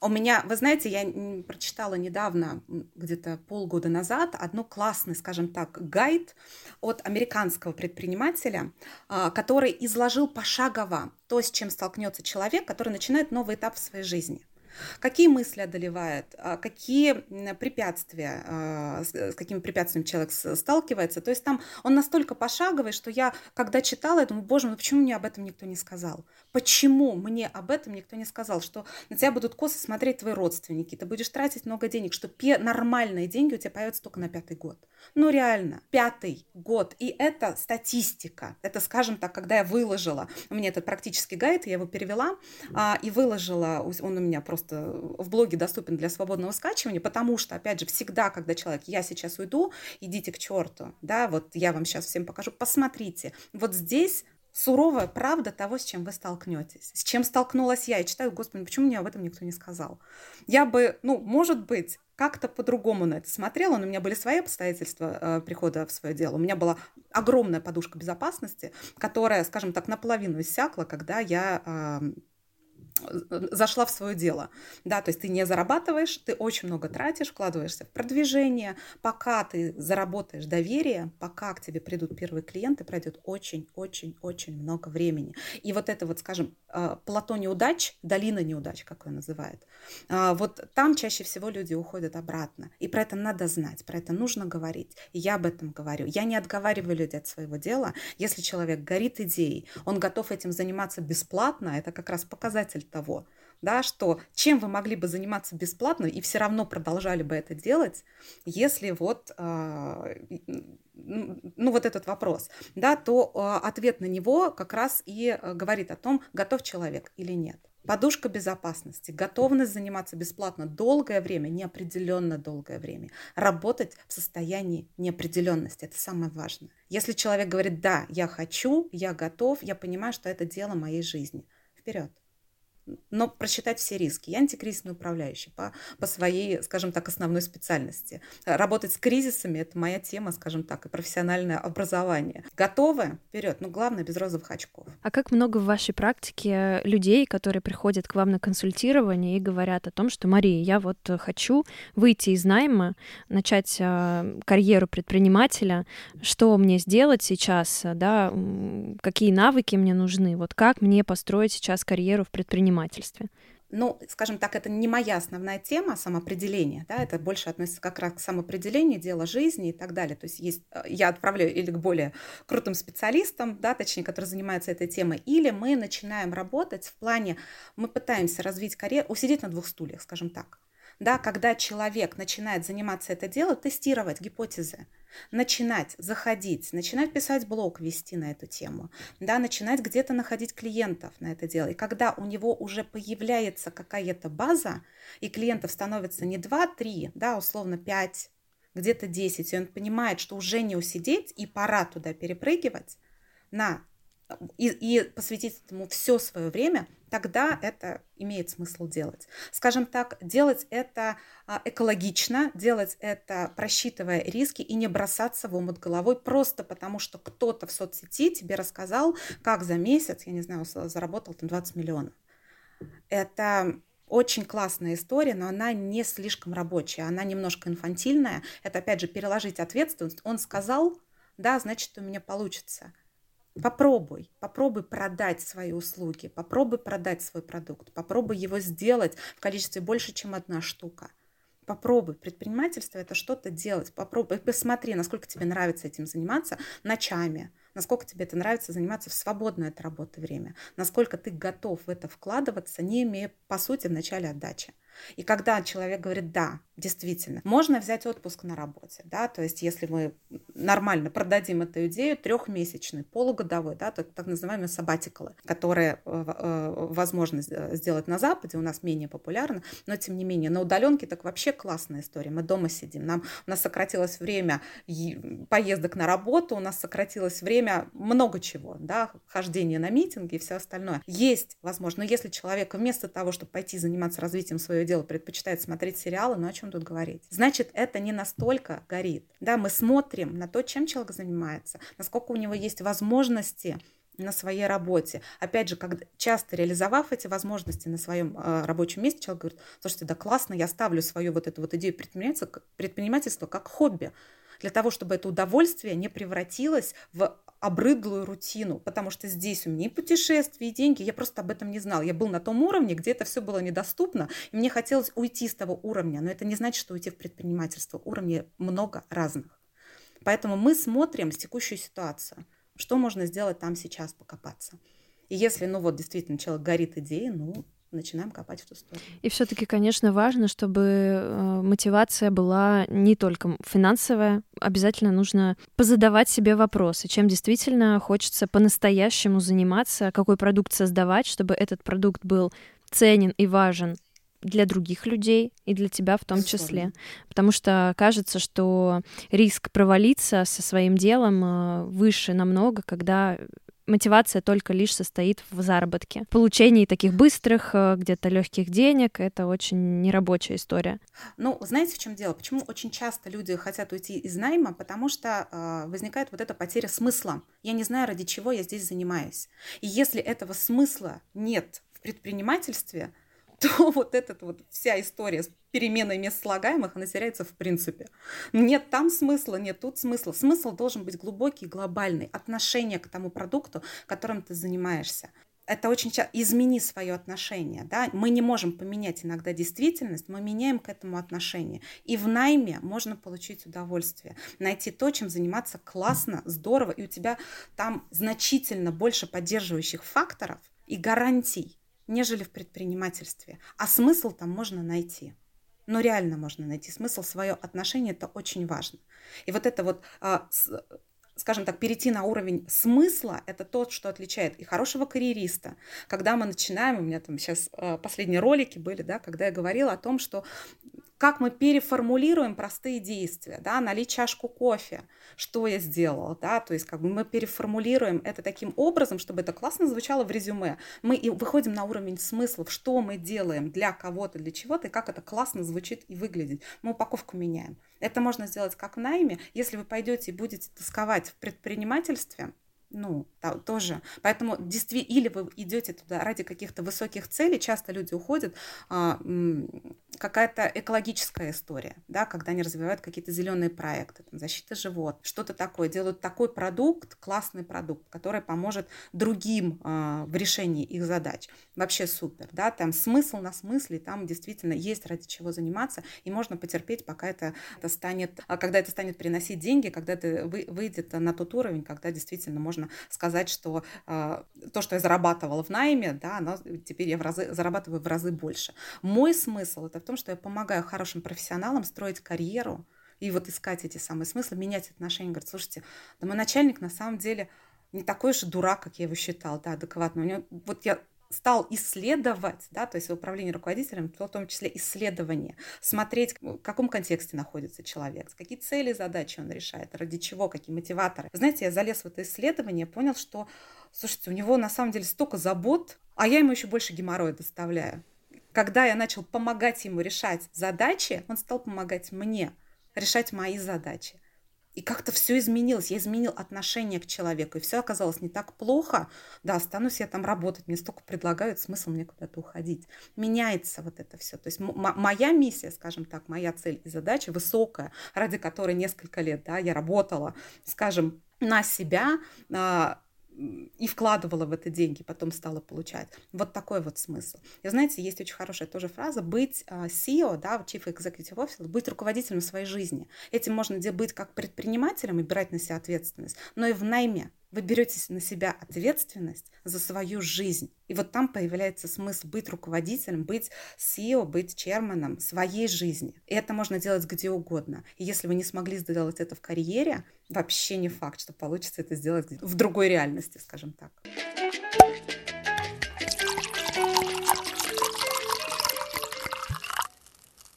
У меня, вы знаете, я прочитала недавно, где-то полгода назад, одну классный, скажем так, гайд от американского предпринимателя, а, который изложил пошагово то, с чем столкнется человек, который начинает новый этап в своей жизни. Какие мысли одолевают, а, какие препятствия, а, с какими препятствиями человек сталкивается. То есть там он настолько пошаговый, что я, когда читала, я думаю, боже, ну почему мне об этом никто не сказал? Почему мне об этом никто не сказал? Что на тебя будут косо смотреть твои родственники, ты будешь тратить много денег, что нормальные деньги у тебя появятся только на пятый год. Ну реально, пятый год. И это статистика. Это, скажем так, когда я выложила, у меня этот практический гайд, я его перевела а, и выложила, он у меня просто в блоге доступен для свободного скачивания, потому что, опять же, всегда, когда человек, я сейчас уйду, идите к черту, да, вот я вам сейчас всем покажу, посмотрите, вот здесь суровая правда того, с чем вы столкнетесь. С чем столкнулась я. И читаю, господи, почему мне об этом никто не сказал? Я бы, ну, может быть, как-то по-другому на это смотрела, но у меня были свои обстоятельства э, прихода в свое дело. У меня была огромная подушка безопасности, которая, скажем так, наполовину иссякла, когда я э, зашла в свое дело. Да, то есть ты не зарабатываешь, ты очень много тратишь, вкладываешься в продвижение. Пока ты заработаешь доверие, пока к тебе придут первые клиенты, пройдет очень-очень-очень много времени. И вот это вот, скажем, э, плато неудач, долина неудач, как ее называют, э, вот там чаще всего люди уходят обратно. И про это надо знать, про это нужно говорить. И я об этом говорю. Я не отговариваю людей от своего дела. Если человек горит идеей, он готов этим заниматься бесплатно, это как раз показатель того, да, что чем вы могли бы заниматься бесплатно и все равно продолжали бы это делать, если вот, э, ну вот этот вопрос, да, то э, ответ на него как раз и э, говорит о том, готов человек или нет. Подушка безопасности, готовность заниматься бесплатно долгое время, неопределенно долгое время, работать в состоянии неопределенности, это самое важное. Если человек говорит, да, я хочу, я готов, я понимаю, что это дело моей жизни, вперед но просчитать все риски. Я антикризисный управляющий по, по своей, скажем так, основной специальности. Работать с кризисами – это моя тема, скажем так, и профессиональное образование. Готовы? Вперед. Но главное, без розовых очков. А как много в вашей практике людей, которые приходят к вам на консультирование и говорят о том, что, Мария, я вот хочу выйти из найма, начать э, карьеру предпринимателя, что мне сделать сейчас, да, какие навыки мне нужны, вот как мне построить сейчас карьеру в предпринимательстве? Предпринимательстве? ну, скажем так, это не моя основная тема самоопределения, да, это больше относится как раз к самоопределению, дело жизни и так далее. То есть есть, э, я отправляю или к более крутым специалистам, да, точнее, которые занимаются этой темой, или мы начинаем работать в плане, мы пытаемся развить карьеру, усидеть на двух стульях, скажем так да, когда человек начинает заниматься это дело, тестировать гипотезы, начинать заходить, начинать писать блог, вести на эту тему, да, начинать где-то находить клиентов на это дело. И когда у него уже появляется какая-то база, и клиентов становится не 2-3, да, условно 5, где-то 10, и он понимает, что уже не усидеть и пора туда перепрыгивать на и, и посвятить этому все свое время, тогда это имеет смысл делать. Скажем так, делать это а, экологично, делать это просчитывая риски и не бросаться в омут головой просто потому, что кто-то в соцсети тебе рассказал, как за месяц, я не знаю, заработал там 20 миллионов. Это очень классная история, но она не слишком рабочая, она немножко инфантильная. Это, опять же, переложить ответственность. Он сказал, да, значит, у меня получится. Попробуй, попробуй продать свои услуги, попробуй продать свой продукт, попробуй его сделать в количестве больше, чем одна штука. Попробуй. Предпринимательство – это что-то делать. Попробуй, посмотри, насколько тебе нравится этим заниматься ночами, насколько тебе это нравится заниматься в свободное от работы время, насколько ты готов в это вкладываться, не имея, по сути, в начале отдачи. И когда человек говорит, да, действительно, можно взять отпуск на работе, да, то есть если мы нормально продадим эту идею, трехмесячный, полугодовой, да, так, так называемые сабатикалы, которые э, э, возможно сделать на Западе, у нас менее популярны, но тем не менее, на удаленке так вообще классная история, мы дома сидим, нам, у нас сократилось время поездок на работу, у нас сократилось время много чего, да, хождение на митинги и все остальное. Есть возможно, но если человек вместо того, чтобы пойти заниматься развитием своего дело предпочитает смотреть сериалы, но о чем тут говорить? Значит, это не настолько горит. Да, мы смотрим на то, чем человек занимается, насколько у него есть возможности на своей работе. Опять же, как, часто реализовав эти возможности на своем э, рабочем месте, человек говорит, слушайте, да классно, я ставлю свою вот эту вот идею предпринимательства, предпринимательства как хобби, для того, чтобы это удовольствие не превратилось в обрыдлую рутину, потому что здесь у меня и путешествия, и деньги, я просто об этом не знала. Я был на том уровне, где это все было недоступно, и мне хотелось уйти с того уровня, но это не значит, что уйти в предпринимательство. Уровней много разных. Поэтому мы смотрим с текущую ситуацию, что можно сделать там сейчас, покопаться. И если, ну вот, действительно, человек горит идеей, ну, начинаем копать в ту сторону. И все-таки, конечно, важно, чтобы э, мотивация была не только финансовая. Обязательно нужно позадавать себе вопросы, чем действительно хочется по-настоящему заниматься, какой продукт создавать, чтобы этот продукт был ценен и важен для других людей и для тебя в том числе. Потому что кажется, что риск провалиться со своим делом э, выше намного, когда мотивация только лишь состоит в заработке. В получении таких быстрых, э, где-то легких денег — это очень нерабочая история. Ну, знаете, в чем дело? Почему очень часто люди хотят уйти из найма? Потому что э, возникает вот эта потеря смысла. Я не знаю, ради чего я здесь занимаюсь. И если этого смысла нет в предпринимательстве, то вот эта вот вся история с переменой мест слагаемых, она теряется в принципе. Нет там смысла, нет тут смысла. Смысл должен быть глубокий, глобальный. Отношение к тому продукту, которым ты занимаешься. Это очень часто измени свое отношение. Да? Мы не можем поменять иногда действительность, мы меняем к этому отношение. И в найме можно получить удовольствие, найти то, чем заниматься классно, здорово, и у тебя там значительно больше поддерживающих факторов и гарантий, нежели в предпринимательстве. А смысл там можно найти. Но реально можно найти смысл, свое отношение, это очень важно. И вот это вот, а, скажем так, перейти на уровень смысла, это то, что отличает и хорошего карьериста. Когда мы начинаем, у меня там сейчас а, последние ролики были, да, когда я говорила о том, что как мы переформулируем простые действия, да, налить чашку кофе, что я сделала, да, то есть как бы мы переформулируем это таким образом, чтобы это классно звучало в резюме. Мы и выходим на уровень смыслов, что мы делаем для кого-то, для чего-то, и как это классно звучит и выглядит. Мы упаковку меняем. Это можно сделать как в найме, если вы пойдете и будете тосковать в предпринимательстве, ну, да, тоже. Поэтому действительно, или вы идете туда ради каких-то высоких целей, часто люди уходят, а, какая-то экологическая история, да, когда они развивают какие-то зеленые проекты, там, защита живот, что-то такое, делают такой продукт, классный продукт, который поможет другим а, в решении их задач. Вообще супер, да, там смысл на смысле, там действительно есть ради чего заниматься, и можно потерпеть, пока это, это станет, а, когда это станет приносить деньги, когда это вы, выйдет на тот уровень, когда действительно можно сказать, что э, то, что я зарабатывала в найме, да, оно, теперь я в разы, зарабатываю в разы больше. Мой смысл это в том, что я помогаю хорошим профессионалам строить карьеру и вот искать эти самые смыслы, менять отношения. Говорит, слушайте, да мой начальник на самом деле не такой же дурак, как я его считал, да, адекватно. У него, вот я стал исследовать, да, то есть в управлении руководителем, в том числе исследование, смотреть, в каком контексте находится человек, какие цели, задачи он решает, ради чего, какие мотиваторы. Знаете, я залез в это исследование, понял, что, слушайте, у него на самом деле столько забот, а я ему еще больше геморроя доставляю. Когда я начал помогать ему решать задачи, он стал помогать мне решать мои задачи. И как-то все изменилось. Я изменил отношение к человеку. И все оказалось не так плохо. Да, останусь я там работать. Мне столько предлагают, смысл мне куда-то уходить. Меняется вот это все. То есть моя миссия, скажем так, моя цель и задача высокая, ради которой несколько лет да, я работала, скажем, на себя, а, и вкладывала в это деньги, потом стала получать. Вот такой вот смысл. И знаете, есть очень хорошая тоже фраза быть а, CEO, да, Chief Executive Officer, быть руководителем своей жизни. Этим можно быть как предпринимателем и брать на себя ответственность, но и в найме. Вы берете на себя ответственность за свою жизнь. И вот там появляется смысл быть руководителем, быть CEO, быть черманом своей жизни. И это можно делать где угодно. И если вы не смогли сделать это в карьере, вообще не факт, что получится это сделать в другой реальности, скажем так.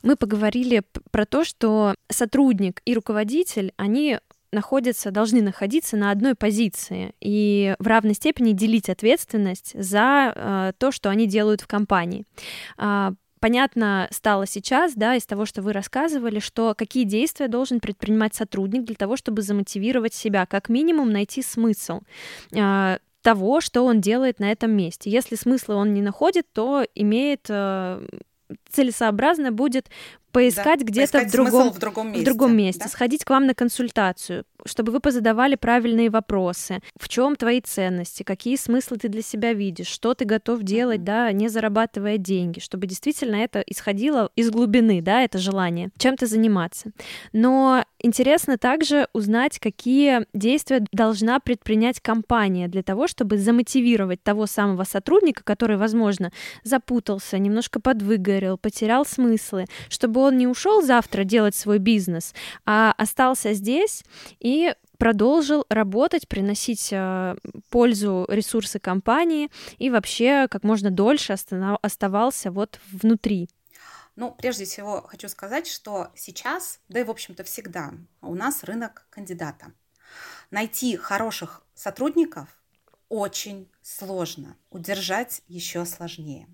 Мы поговорили про то, что сотрудник и руководитель, они находятся, должны находиться на одной позиции и в равной степени делить ответственность за э, то, что они делают в компании. Э, понятно стало сейчас, да, из того, что вы рассказывали, что какие действия должен предпринимать сотрудник для того, чтобы замотивировать себя, как минимум найти смысл э, того, что он делает на этом месте. Если смысла он не находит, то имеет э, целесообразно будет поискать да. где-то в другом, в другом месте, в другом месте да? сходить к вам на консультацию, чтобы вы позадавали правильные вопросы. В чем твои ценности, какие смыслы ты для себя видишь, что ты готов делать, да, не зарабатывая деньги, чтобы действительно это исходило из глубины, да, это желание, чем-то заниматься. Но интересно также узнать, какие действия должна предпринять компания для того, чтобы замотивировать того самого сотрудника, который, возможно, запутался, немножко подвыгорел, потерял смыслы, чтобы он не ушел завтра делать свой бизнес, а остался здесь и продолжил работать, приносить э, пользу ресурсы компании и вообще как можно дольше оставался вот внутри. Ну, прежде всего хочу сказать, что сейчас, да и в общем-то всегда, у нас рынок кандидата. Найти хороших сотрудников очень сложно, удержать еще сложнее,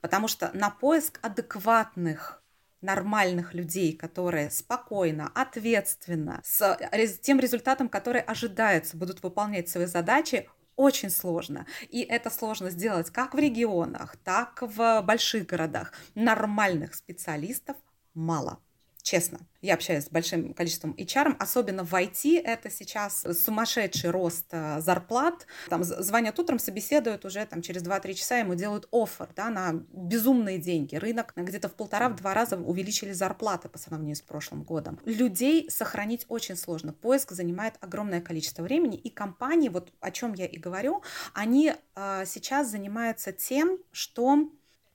потому что на поиск адекватных нормальных людей, которые спокойно, ответственно, с тем результатом, который ожидается, будут выполнять свои задачи, очень сложно. И это сложно сделать как в регионах, так в больших городах. Нормальных специалистов мало честно. Я общаюсь с большим количеством HR, особенно в IT, это сейчас сумасшедший рост э, зарплат. Там звонят утром, собеседуют уже там, через 2-3 часа, ему делают офер да, на безумные деньги. Рынок где-то в полтора-два раза увеличили зарплаты по сравнению с прошлым годом. Людей сохранить очень сложно. Поиск занимает огромное количество времени, и компании, вот о чем я и говорю, они э, сейчас занимаются тем, что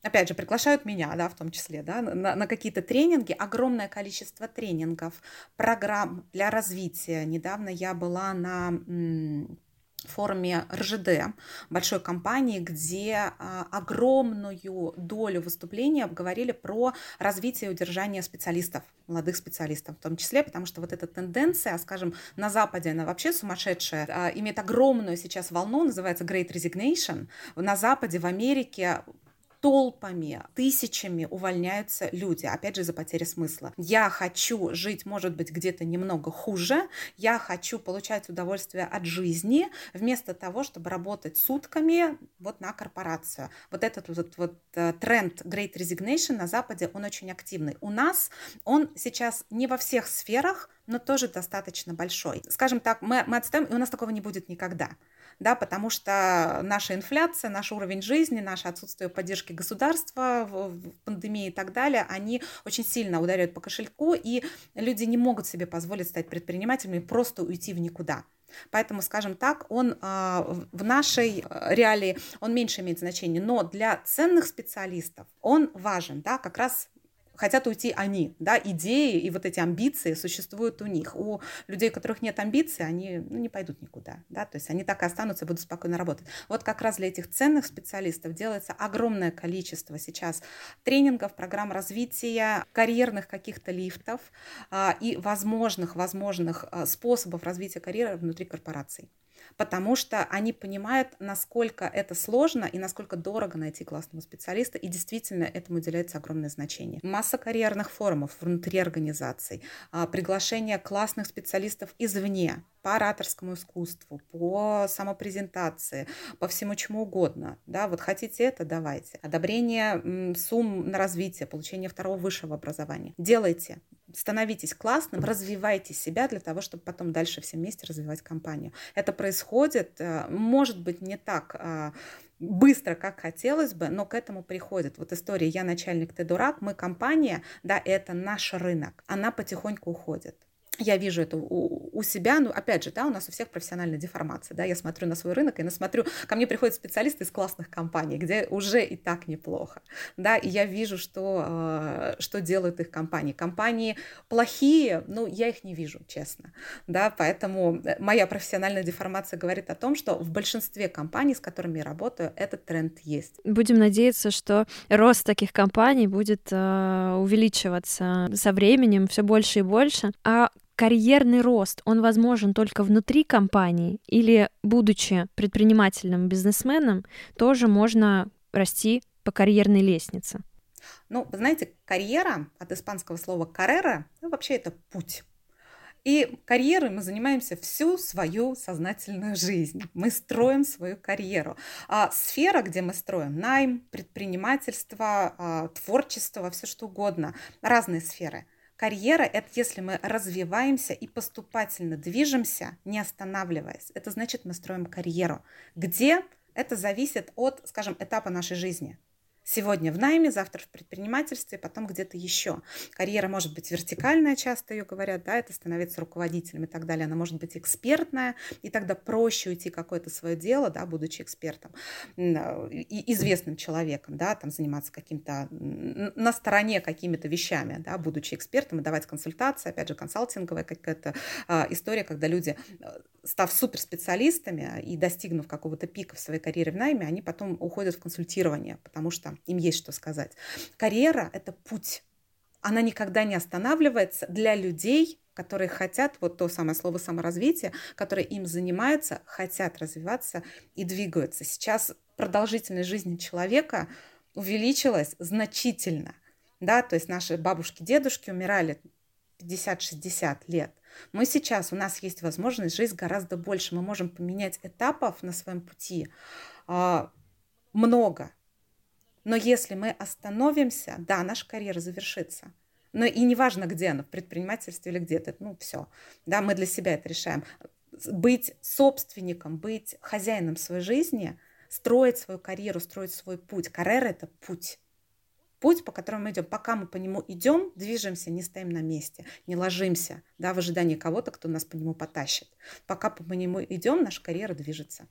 опять же, приглашают меня, да, в том числе, да, на, на какие-то тренинги, огромное количество тренингов, программ для развития. Недавно я была на форуме РЖД, большой компании, где а, огромную долю выступлений обговорили про развитие и удержание специалистов, молодых специалистов в том числе, потому что вот эта тенденция, скажем, на Западе, она вообще сумасшедшая, а, имеет огромную сейчас волну, называется Great Resignation. На Западе, в Америке толпами, тысячами увольняются люди, опять же, за потери смысла. Я хочу жить, может быть, где-то немного хуже, я хочу получать удовольствие от жизни, вместо того, чтобы работать сутками вот на корпорацию. Вот этот вот, вот э, тренд Great Resignation на Западе, он очень активный. У нас он сейчас не во всех сферах, но тоже достаточно большой. Скажем так, мы, мы отстаем, и у нас такого не будет никогда да, потому что наша инфляция, наш уровень жизни, наше отсутствие поддержки государства в, пандемии и так далее, они очень сильно ударяют по кошельку, и люди не могут себе позволить стать предпринимателями и просто уйти в никуда. Поэтому, скажем так, он а, в нашей э, реалии, он меньше имеет значение, но для ценных специалистов он важен, да, как раз хотят уйти они, да, идеи и вот эти амбиции существуют у них. У людей, у которых нет амбиций, они ну, не пойдут никуда, да, то есть они так и останутся, будут спокойно работать. Вот как раз для этих ценных специалистов делается огромное количество сейчас тренингов, программ развития, карьерных каких-то лифтов а, и возможных, возможных а, способов развития карьеры внутри корпораций потому что они понимают, насколько это сложно и насколько дорого найти классного специалиста, и действительно этому уделяется огромное значение. Масса карьерных форумов внутри организаций, а, приглашение классных специалистов извне, по ораторскому искусству, по самопрезентации, по всему чему угодно. Да, вот хотите это, давайте. Одобрение сумм на развитие, получение второго высшего образования. Делайте, становитесь классным, развивайте себя для того, чтобы потом дальше все вместе развивать компанию. Это происходит, э, может быть, не так а, быстро, как хотелось бы, но к этому приходит. Вот история «Я начальник, ты дурак», мы компания, да, это наш рынок, она потихоньку уходит я вижу это у, у себя, ну, опять же, да, у нас у всех профессиональная деформация, да, я смотрю на свой рынок и на смотрю, ко мне приходят специалисты из классных компаний, где уже и так неплохо, да, и я вижу, что, э, что делают их компании. Компании плохие, ну, я их не вижу, честно, да, поэтому э, моя профессиональная деформация говорит о том, что в большинстве компаний, с которыми я работаю, этот тренд есть. Будем надеяться, что рост таких компаний будет э, увеличиваться со временем все больше и больше. А карьерный рост, он возможен только внутри компании или, будучи предпринимательным бизнесменом, тоже можно расти по карьерной лестнице? Ну, вы знаете, карьера от испанского слова «каррера» ну, вообще это путь. И карьерой мы занимаемся всю свою сознательную жизнь. Мы строим свою карьеру. А сфера, где мы строим, найм, предпринимательство, а, творчество, все что угодно, разные сферы. Карьера – это если мы развиваемся и поступательно движемся, не останавливаясь. Это значит, мы строим карьеру. Где? Это зависит от, скажем, этапа нашей жизни. Сегодня в найме, завтра в предпринимательстве, потом где-то еще. Карьера может быть вертикальная, часто ее говорят, да, это становиться руководителем и так далее. Она может быть экспертная, и тогда проще уйти какое-то свое дело, да, будучи экспертом, и известным человеком, да, там заниматься каким-то на стороне какими-то вещами, да, будучи экспертом и давать консультации, опять же, консалтинговая какая-то а, история, когда люди, э, став суперспециалистами и достигнув какого-то пика в своей карьере в найме, они потом уходят в консультирование, потому что им есть что сказать. Карьера – это путь. Она никогда не останавливается для людей, которые хотят, вот то самое слово саморазвитие, которые им занимаются, хотят развиваться и двигаются. Сейчас продолжительность жизни человека увеличилась значительно. Да, то есть наши бабушки, дедушки умирали 50-60 лет. Мы сейчас, у нас есть возможность жить гораздо больше. Мы можем поменять этапов на своем пути а, много. Но если мы остановимся, да, наша карьера завершится. Но и неважно, где она, в предпринимательстве или где-то, ну все, да, мы для себя это решаем. Быть собственником, быть хозяином своей жизни, строить свою карьеру, строить свой путь. Карьера – это путь. Путь, по которому мы идем. Пока мы по нему идем, движемся, не стоим на месте, не ложимся да, в ожидании кого-то, кто нас по нему потащит. Пока по нему идем, наша карьера движется.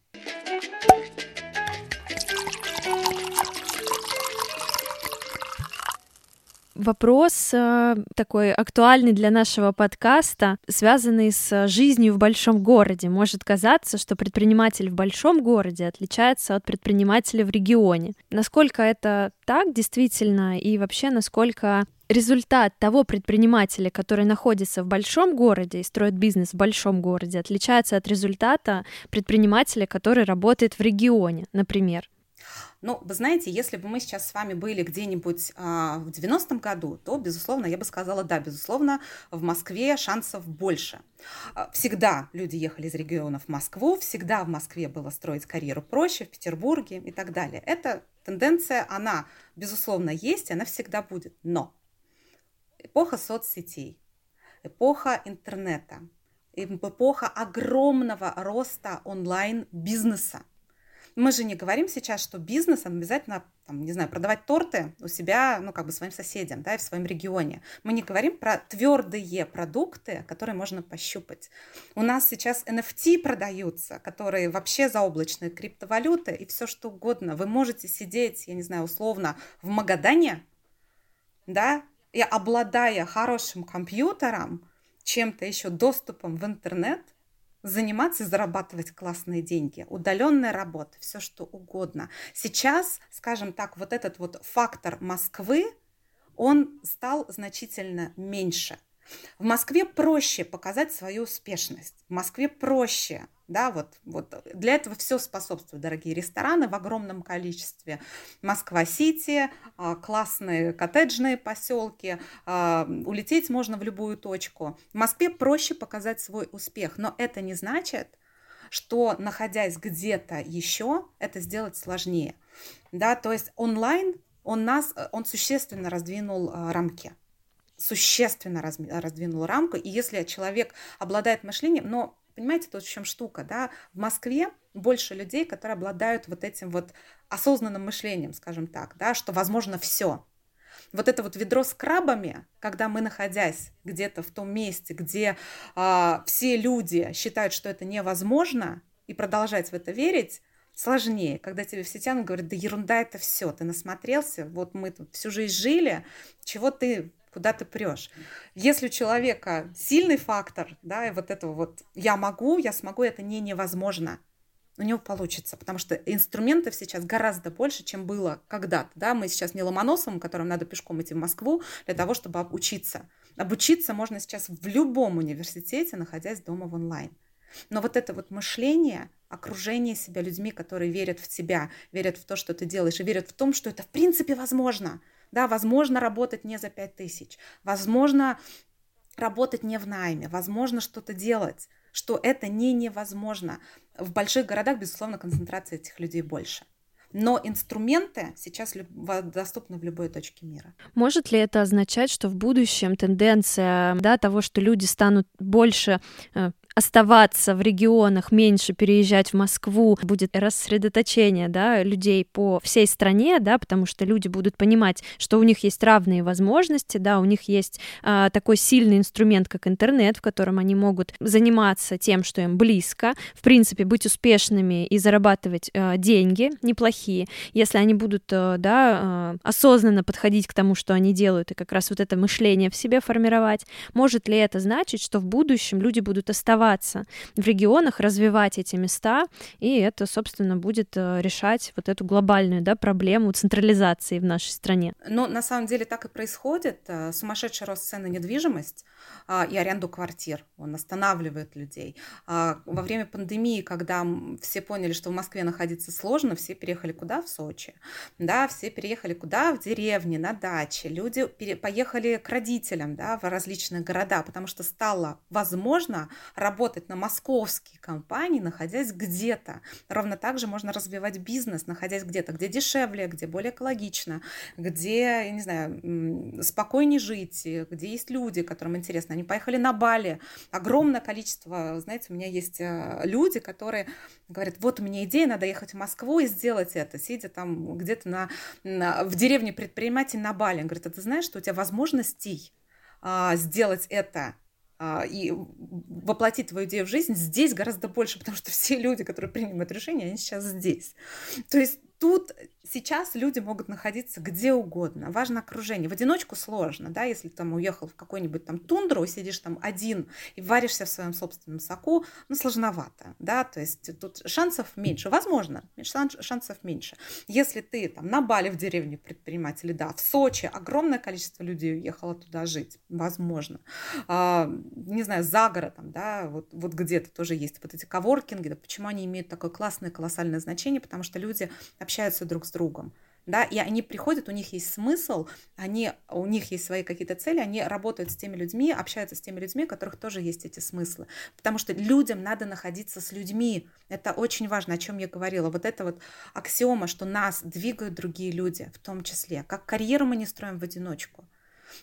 Вопрос э, такой актуальный для нашего подкаста, связанный с жизнью в большом городе. Может казаться, что предприниматель в большом городе отличается от предпринимателя в регионе. Насколько это так действительно и вообще насколько результат того предпринимателя, который находится в большом городе и строит бизнес в большом городе, отличается от результата предпринимателя, который работает в регионе, например. Ну, вы знаете, если бы мы сейчас с вами были где-нибудь а, в 90-м году, то, безусловно, я бы сказала, да, безусловно, в Москве шансов больше. А, всегда люди ехали из регионов в Москву, всегда в Москве было строить карьеру проще, в Петербурге и так далее. Эта тенденция, она, безусловно, есть, она всегда будет. Но эпоха соцсетей, эпоха интернета, эпоха огромного роста онлайн-бизнеса – мы же не говорим сейчас, что бизнес обязательно, там, не знаю, продавать торты у себя, ну, как бы своим соседям, да, и в своем регионе. Мы не говорим про твердые продукты, которые можно пощупать. У нас сейчас NFT продаются, которые вообще заоблачные криптовалюты и все что угодно. Вы можете сидеть, я не знаю, условно, в Магадане, да, и обладая хорошим компьютером, чем-то еще доступом в интернет, заниматься и зарабатывать классные деньги, удаленная работа, все что угодно. Сейчас, скажем так, вот этот вот фактор Москвы, он стал значительно меньше. В Москве проще показать свою успешность. В Москве проще да, вот, вот для этого все способствует. Дорогие рестораны в огромном количестве. Москва-Сити, а, классные коттеджные поселки. А, улететь можно в любую точку. В Москве проще показать свой успех, но это не значит, что находясь где-то еще, это сделать сложнее. Да, то есть онлайн он нас, он существенно раздвинул а, рамки существенно раздвинул рамку. И если человек обладает мышлением, но Понимаете, тут в чем штука, да? В Москве больше людей, которые обладают вот этим вот осознанным мышлением, скажем так, да, что возможно все. Вот это вот ведро с крабами, когда мы, находясь где-то в том месте, где э, все люди считают, что это невозможно, и продолжать в это верить, сложнее, когда тебе все тянут, говорят, да ерунда это все, ты насмотрелся, вот мы тут всю жизнь жили, чего ты куда ты прешь. Если у человека сильный фактор, да, и вот этого вот я могу, я смогу, это не невозможно. У него получится, потому что инструментов сейчас гораздо больше, чем было когда-то. Да? Мы сейчас не Ломоносовым, которым надо пешком идти в Москву для того, чтобы обучиться. Обучиться можно сейчас в любом университете, находясь дома в онлайн. Но вот это вот мышление, окружение себя людьми, которые верят в тебя, верят в то, что ты делаешь, и верят в том, что это в принципе возможно – да, возможно работать не за 5 тысяч, возможно работать не в найме, возможно что-то делать, что это не невозможно. В больших городах, безусловно, концентрация этих людей больше. Но инструменты сейчас доступны в любой точке мира. Может ли это означать, что в будущем тенденция да, того, что люди станут больше э, оставаться в регионах, меньше переезжать в Москву, будет рассредоточение да, людей по всей стране, да, потому что люди будут понимать, что у них есть равные возможности, да, у них есть а, такой сильный инструмент, как интернет, в котором они могут заниматься тем, что им близко, в принципе, быть успешными и зарабатывать а, деньги неплохие, если они будут а, да, а, осознанно подходить к тому, что они делают, и как раз вот это мышление в себе формировать, может ли это значить, что в будущем люди будут оставаться оставаться в регионах, развивать эти места, и это, собственно, будет э, решать вот эту глобальную да, проблему централизации в нашей стране. Но на самом деле так и происходит. Э, сумасшедший рост цен на недвижимость а, и аренду квартир, он останавливает людей. А, во время пандемии, когда все поняли, что в Москве находиться сложно, все переехали куда? В Сочи. Да, все переехали куда? В деревни, на даче. Люди поехали к родителям да, в различные города, потому что стало возможно работать работать на московские компании, находясь где-то. Ровно так же можно развивать бизнес, находясь где-то, где дешевле, где более экологично, где, я не знаю, спокойнее жить, где есть люди, которым интересно. Они поехали на Бали. Огромное количество, знаете, у меня есть э, люди, которые говорят, вот у меня идея, надо ехать в Москву и сделать это, сидя там где-то на, на, в деревне предприниматель на Бали. Он говорит, а ты знаешь, что у тебя возможностей а, сделать это и воплотить твою идею в жизнь здесь гораздо больше, потому что все люди, которые принимают решение, они сейчас здесь. То есть тут сейчас люди могут находиться где угодно. Важно окружение. В одиночку сложно, да, если ты там уехал в какой-нибудь там тундру, сидишь там один и варишься в своем собственном соку, ну, сложновато, да, то есть тут шансов меньше. Возможно, шансов меньше. Если ты там на Бали в деревне предприниматели, да, в Сочи огромное количество людей уехало туда жить, возможно. А, не знаю, за городом, да, вот, вот где-то тоже есть вот эти коворкинги, да, почему они имеют такое классное, колоссальное значение, потому что люди общаются друг с другом. Да, и они приходят, у них есть смысл, они, у них есть свои какие-то цели, они работают с теми людьми, общаются с теми людьми, у которых тоже есть эти смыслы. Потому что людям надо находиться с людьми. Это очень важно, о чем я говорила. Вот это вот аксиома, что нас двигают другие люди, в том числе. Как карьеру мы не строим в одиночку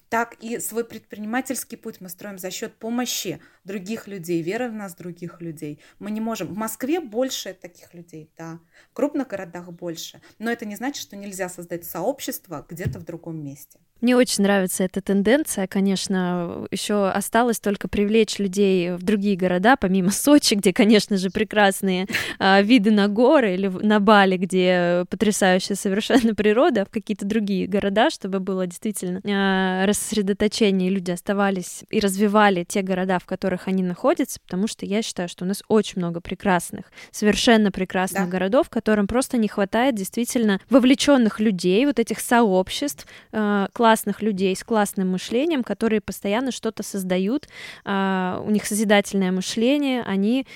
так и свой предпринимательский путь мы строим за счет помощи других людей, веры в нас других людей. Мы не можем. В Москве больше таких людей, да. В крупных городах больше. Но это не значит, что нельзя создать сообщество где-то в другом месте. Мне очень нравится эта тенденция, конечно. Еще осталось только привлечь людей в другие города, помимо Сочи, где, конечно же, прекрасные э, виды на горы, или на Бали, где потрясающая совершенно природа, в какие-то другие города, чтобы было действительно э, рассредоточение, и люди оставались и развивали те города, в которых они находятся, потому что я считаю, что у нас очень много прекрасных, совершенно прекрасных да. городов, которым просто не хватает действительно вовлеченных людей, вот этих сообществ, э, классных людей с классным мышлением, которые постоянно что-то создают, а, у них созидательное мышление, они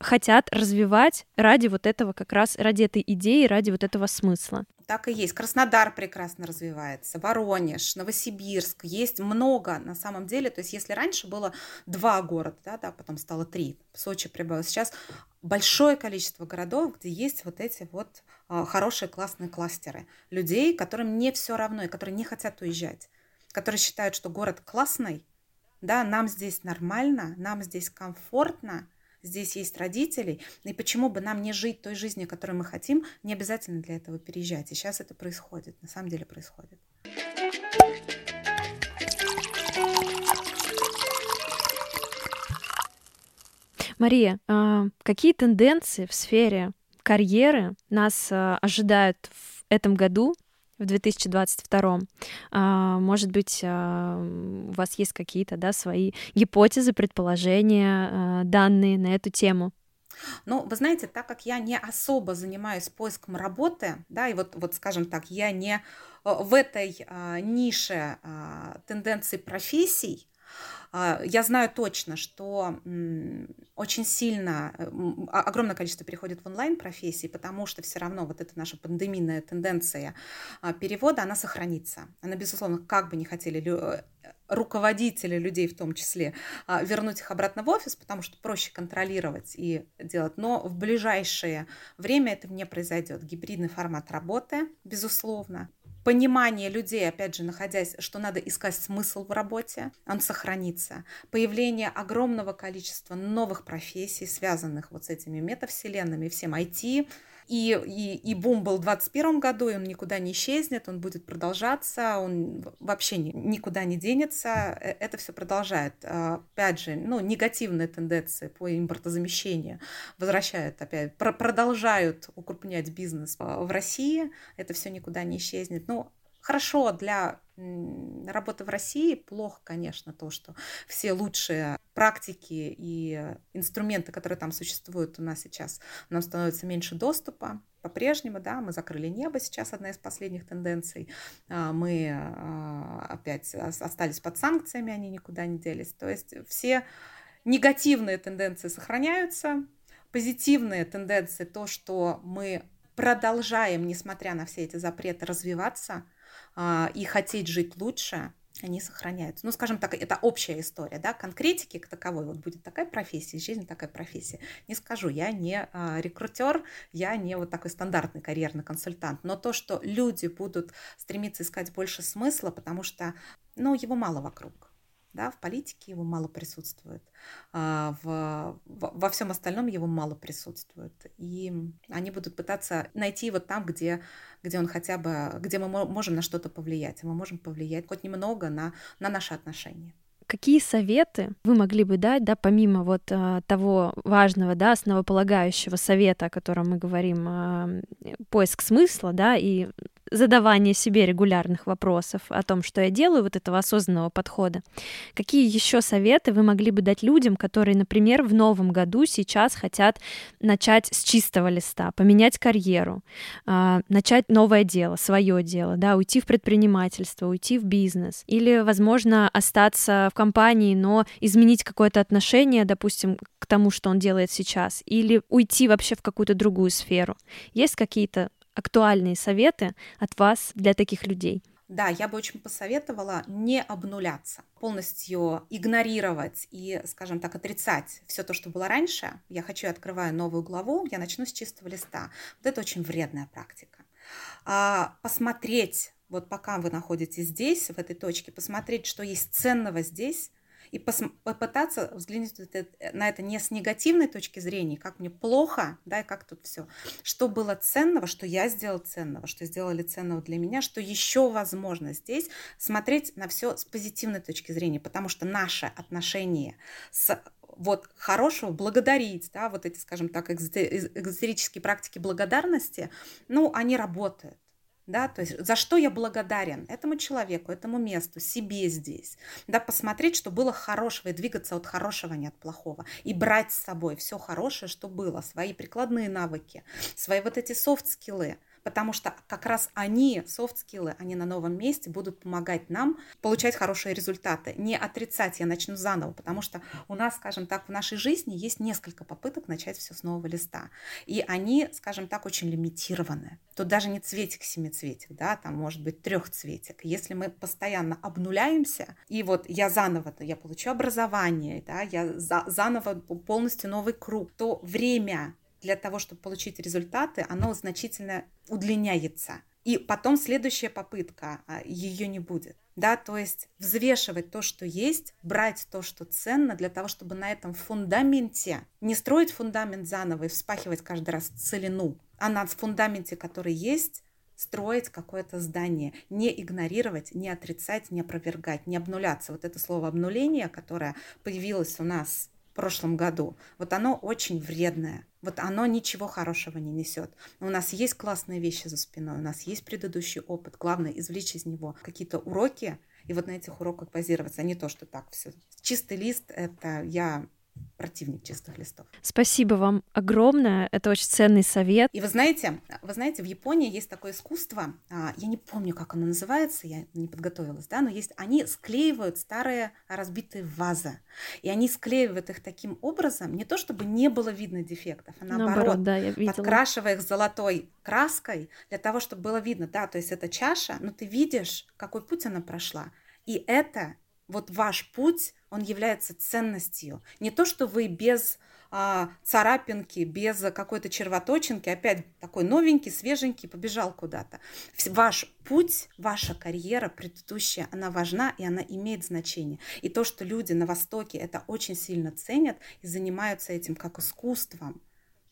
хотят развивать ради вот этого как раз, ради этой идеи, ради вот этого смысла. Так и есть. Краснодар прекрасно развивается, Воронеж, Новосибирск. Есть много на самом деле. То есть если раньше было два города, да, да, потом стало три, Сочи прибавилось. Сейчас большое количество городов, где есть вот эти вот хорошие классные кластеры людей, которым не все равно и которые не хотят уезжать, которые считают, что город классный, да, нам здесь нормально, нам здесь комфортно, здесь есть родители, и почему бы нам не жить той жизнью, которую мы хотим, не обязательно для этого переезжать. И сейчас это происходит, на самом деле происходит. Мария, а, какие тенденции в сфере карьеры нас а, ожидают в этом году, в 2022. А, может быть, у вас есть какие-то да, свои гипотезы, предположения, данные на эту тему? Ну, вы знаете, так как я не особо занимаюсь поиском работы, да, и вот, вот скажем так, я не в этой а, нише а, тенденций профессий, я знаю точно, что очень сильно, э, огромное количество переходит в онлайн-профессии, потому что все равно вот эта наша пандемийная тенденция а, перевода, она сохранится. Она, безусловно, как бы не хотели э, руководители людей в том числе, а, вернуть их обратно в офис, потому что проще контролировать и делать. Но в ближайшее время это не произойдет. Гибридный формат работы, безусловно понимание людей, опять же, находясь, что надо искать смысл в работе, он сохранится. Появление огромного количества новых профессий, связанных вот с этими метавселенными, всем IT, и, и, и бум был в 2021 году, и он никуда не исчезнет, он будет продолжаться, он вообще ни, никуда не денется. Э, это все продолжает. А, опять же, ну, негативные тенденции по импортозамещению возвращают опять, про продолжают укрупнять бизнес в России. Это все никуда не исчезнет. Ну, хорошо для работы в России, плохо, конечно, то, что все лучшие практики и инструменты, которые там существуют у нас сейчас, нам становится меньше доступа. По-прежнему, да, мы закрыли небо, сейчас одна из последних тенденций. А, мы а, опять остались под санкциями, они никуда не делись. То есть все негативные тенденции сохраняются, позитивные тенденции, то, что мы продолжаем, несмотря на все эти запреты, развиваться – и хотеть жить лучше, они сохраняются. Ну, скажем так, это общая история, да, конкретики как таковой. Вот будет такая профессия, жизнь такая профессия. Не скажу, я не а, рекрутер, я не вот такой стандартный карьерный консультант, но то, что люди будут стремиться искать больше смысла, потому что, ну, его мало вокруг да, в политике его мало присутствует, а в, во всем остальном его мало присутствует. И они будут пытаться найти его там, где, где он хотя бы, где мы можем на что-то повлиять. Мы можем повлиять хоть немного на, на наши отношения. Какие советы вы могли бы дать, да, помимо вот а, того важного, да, основополагающего совета, о котором мы говорим, а, поиск смысла, да, и задавание себе регулярных вопросов о том, что я делаю, вот этого осознанного подхода. Какие еще советы вы могли бы дать людям, которые, например, в новом году сейчас хотят начать с чистого листа, поменять карьеру, а, начать новое дело, свое дело, да, уйти в предпринимательство, уйти в бизнес, или, возможно, остаться в компании, но изменить какое-то отношение, допустим, к тому, что он делает сейчас, или уйти вообще в какую-то другую сферу. Есть какие-то актуальные советы от вас для таких людей? Да, я бы очень посоветовала не обнуляться, полностью игнорировать и, скажем так, отрицать все то, что было раньше. Я хочу, я открываю новую главу, я начну с чистого листа. Вот это очень вредная практика. А, посмотреть, вот пока вы находитесь здесь, в этой точке, посмотреть, что есть ценного здесь, и попытаться взглянуть на это не с негативной точки зрения, как мне плохо, да, и как тут все, что было ценного, что я сделал ценного, что сделали ценного для меня, что еще возможно здесь, смотреть на все с позитивной точки зрения, потому что наше отношение с вот хорошего благодарить, да, вот эти, скажем так, экзотерические практики благодарности, ну, они работают да, то есть за что я благодарен? Этому человеку, этому месту, себе здесь, да, посмотреть, что было хорошего и двигаться от хорошего, а не от плохого, и брать с собой все хорошее, что было, свои прикладные навыки, свои вот эти софт-скиллы, потому что как раз они, софт-скиллы, они на новом месте будут помогать нам получать хорошие результаты. Не отрицать, я начну заново, потому что у нас, скажем так, в нашей жизни есть несколько попыток начать все с нового листа. И они, скажем так, очень лимитированы. Тут даже не цветик семицветик, да, там может быть трехцветик. Если мы постоянно обнуляемся, и вот я заново, я получу образование, да, я за, заново полностью новый круг, то время для того, чтобы получить результаты, оно значительно удлиняется. И потом следующая попытка, а, ее не будет. Да, то есть взвешивать то, что есть, брать то, что ценно, для того, чтобы на этом фундаменте не строить фундамент заново и вспахивать каждый раз целину, а на фундаменте, который есть, строить какое-то здание, не игнорировать, не отрицать, не опровергать, не обнуляться. Вот это слово обнуление, которое появилось у нас прошлом году, вот оно очень вредное. Вот оно ничего хорошего не несет. у нас есть классные вещи за спиной, у нас есть предыдущий опыт. Главное извлечь из него какие-то уроки и вот на этих уроках базироваться, а не то, что так все. Чистый лист – это я противник чистых листов. Спасибо вам огромное, это очень ценный совет. И вы знаете, вы знаете, в Японии есть такое искусство, а, я не помню, как оно называется, я не подготовилась, да, но есть, они склеивают старые разбитые вазы, и они склеивают их таким образом, не то чтобы не было видно дефектов, а наоборот, наоборот да, я подкрашивая их золотой краской для того, чтобы было видно, да, то есть это чаша, но ты видишь, какой путь она прошла, и это вот ваш путь, он является ценностью. Не то, что вы без а, царапинки, без какой-то червоточинки, опять такой новенький, свеженький, побежал куда-то. Ваш путь, ваша карьера предыдущая, она важна и она имеет значение. И то, что люди на Востоке это очень сильно ценят и занимаются этим как искусством,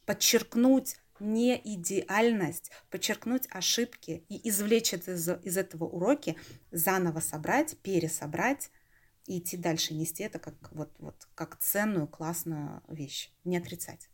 подчеркнуть не идеальность, подчеркнуть ошибки и извлечь из, из этого уроки, заново собрать, пересобрать, и идти дальше, нести это как вот, вот как ценную, классную вещь, не отрицать.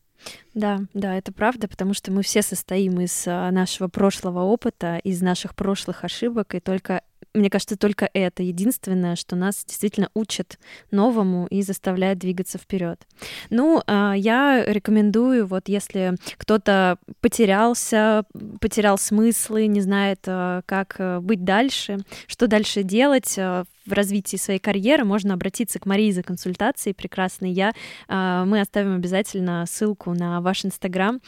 Да, да, это правда, потому что мы все состоим из а, нашего прошлого опыта, из наших прошлых ошибок, и только мне кажется, только это единственное, что нас действительно учит новому и заставляет двигаться вперед. Ну, а, я рекомендую, вот если кто-то потерялся, потерял смыслы, не знает, а, как э, быть дальше, что дальше делать в развитии своей карьеры, можно обратиться к Марии за консультацией, прекрасной я. А, мы оставим обязательно ссылку на ваш Инстаграм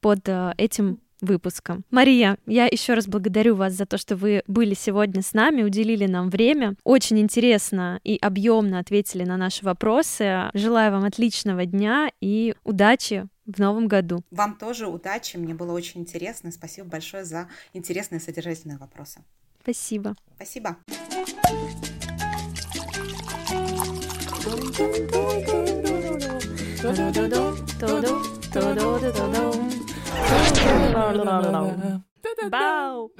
под этим выпуска. Мария, я еще раз благодарю вас за то, что вы были сегодня с нами, уделили нам время. Очень интересно и объемно ответили на наши вопросы. Желаю вам отличного дня и удачи в новом году. Вам тоже удачи, мне было очень интересно. Спасибо большое за интересные содержательные вопросы. Спасибо. Спасибо. Bow. 啦啦啦啦啦，爆！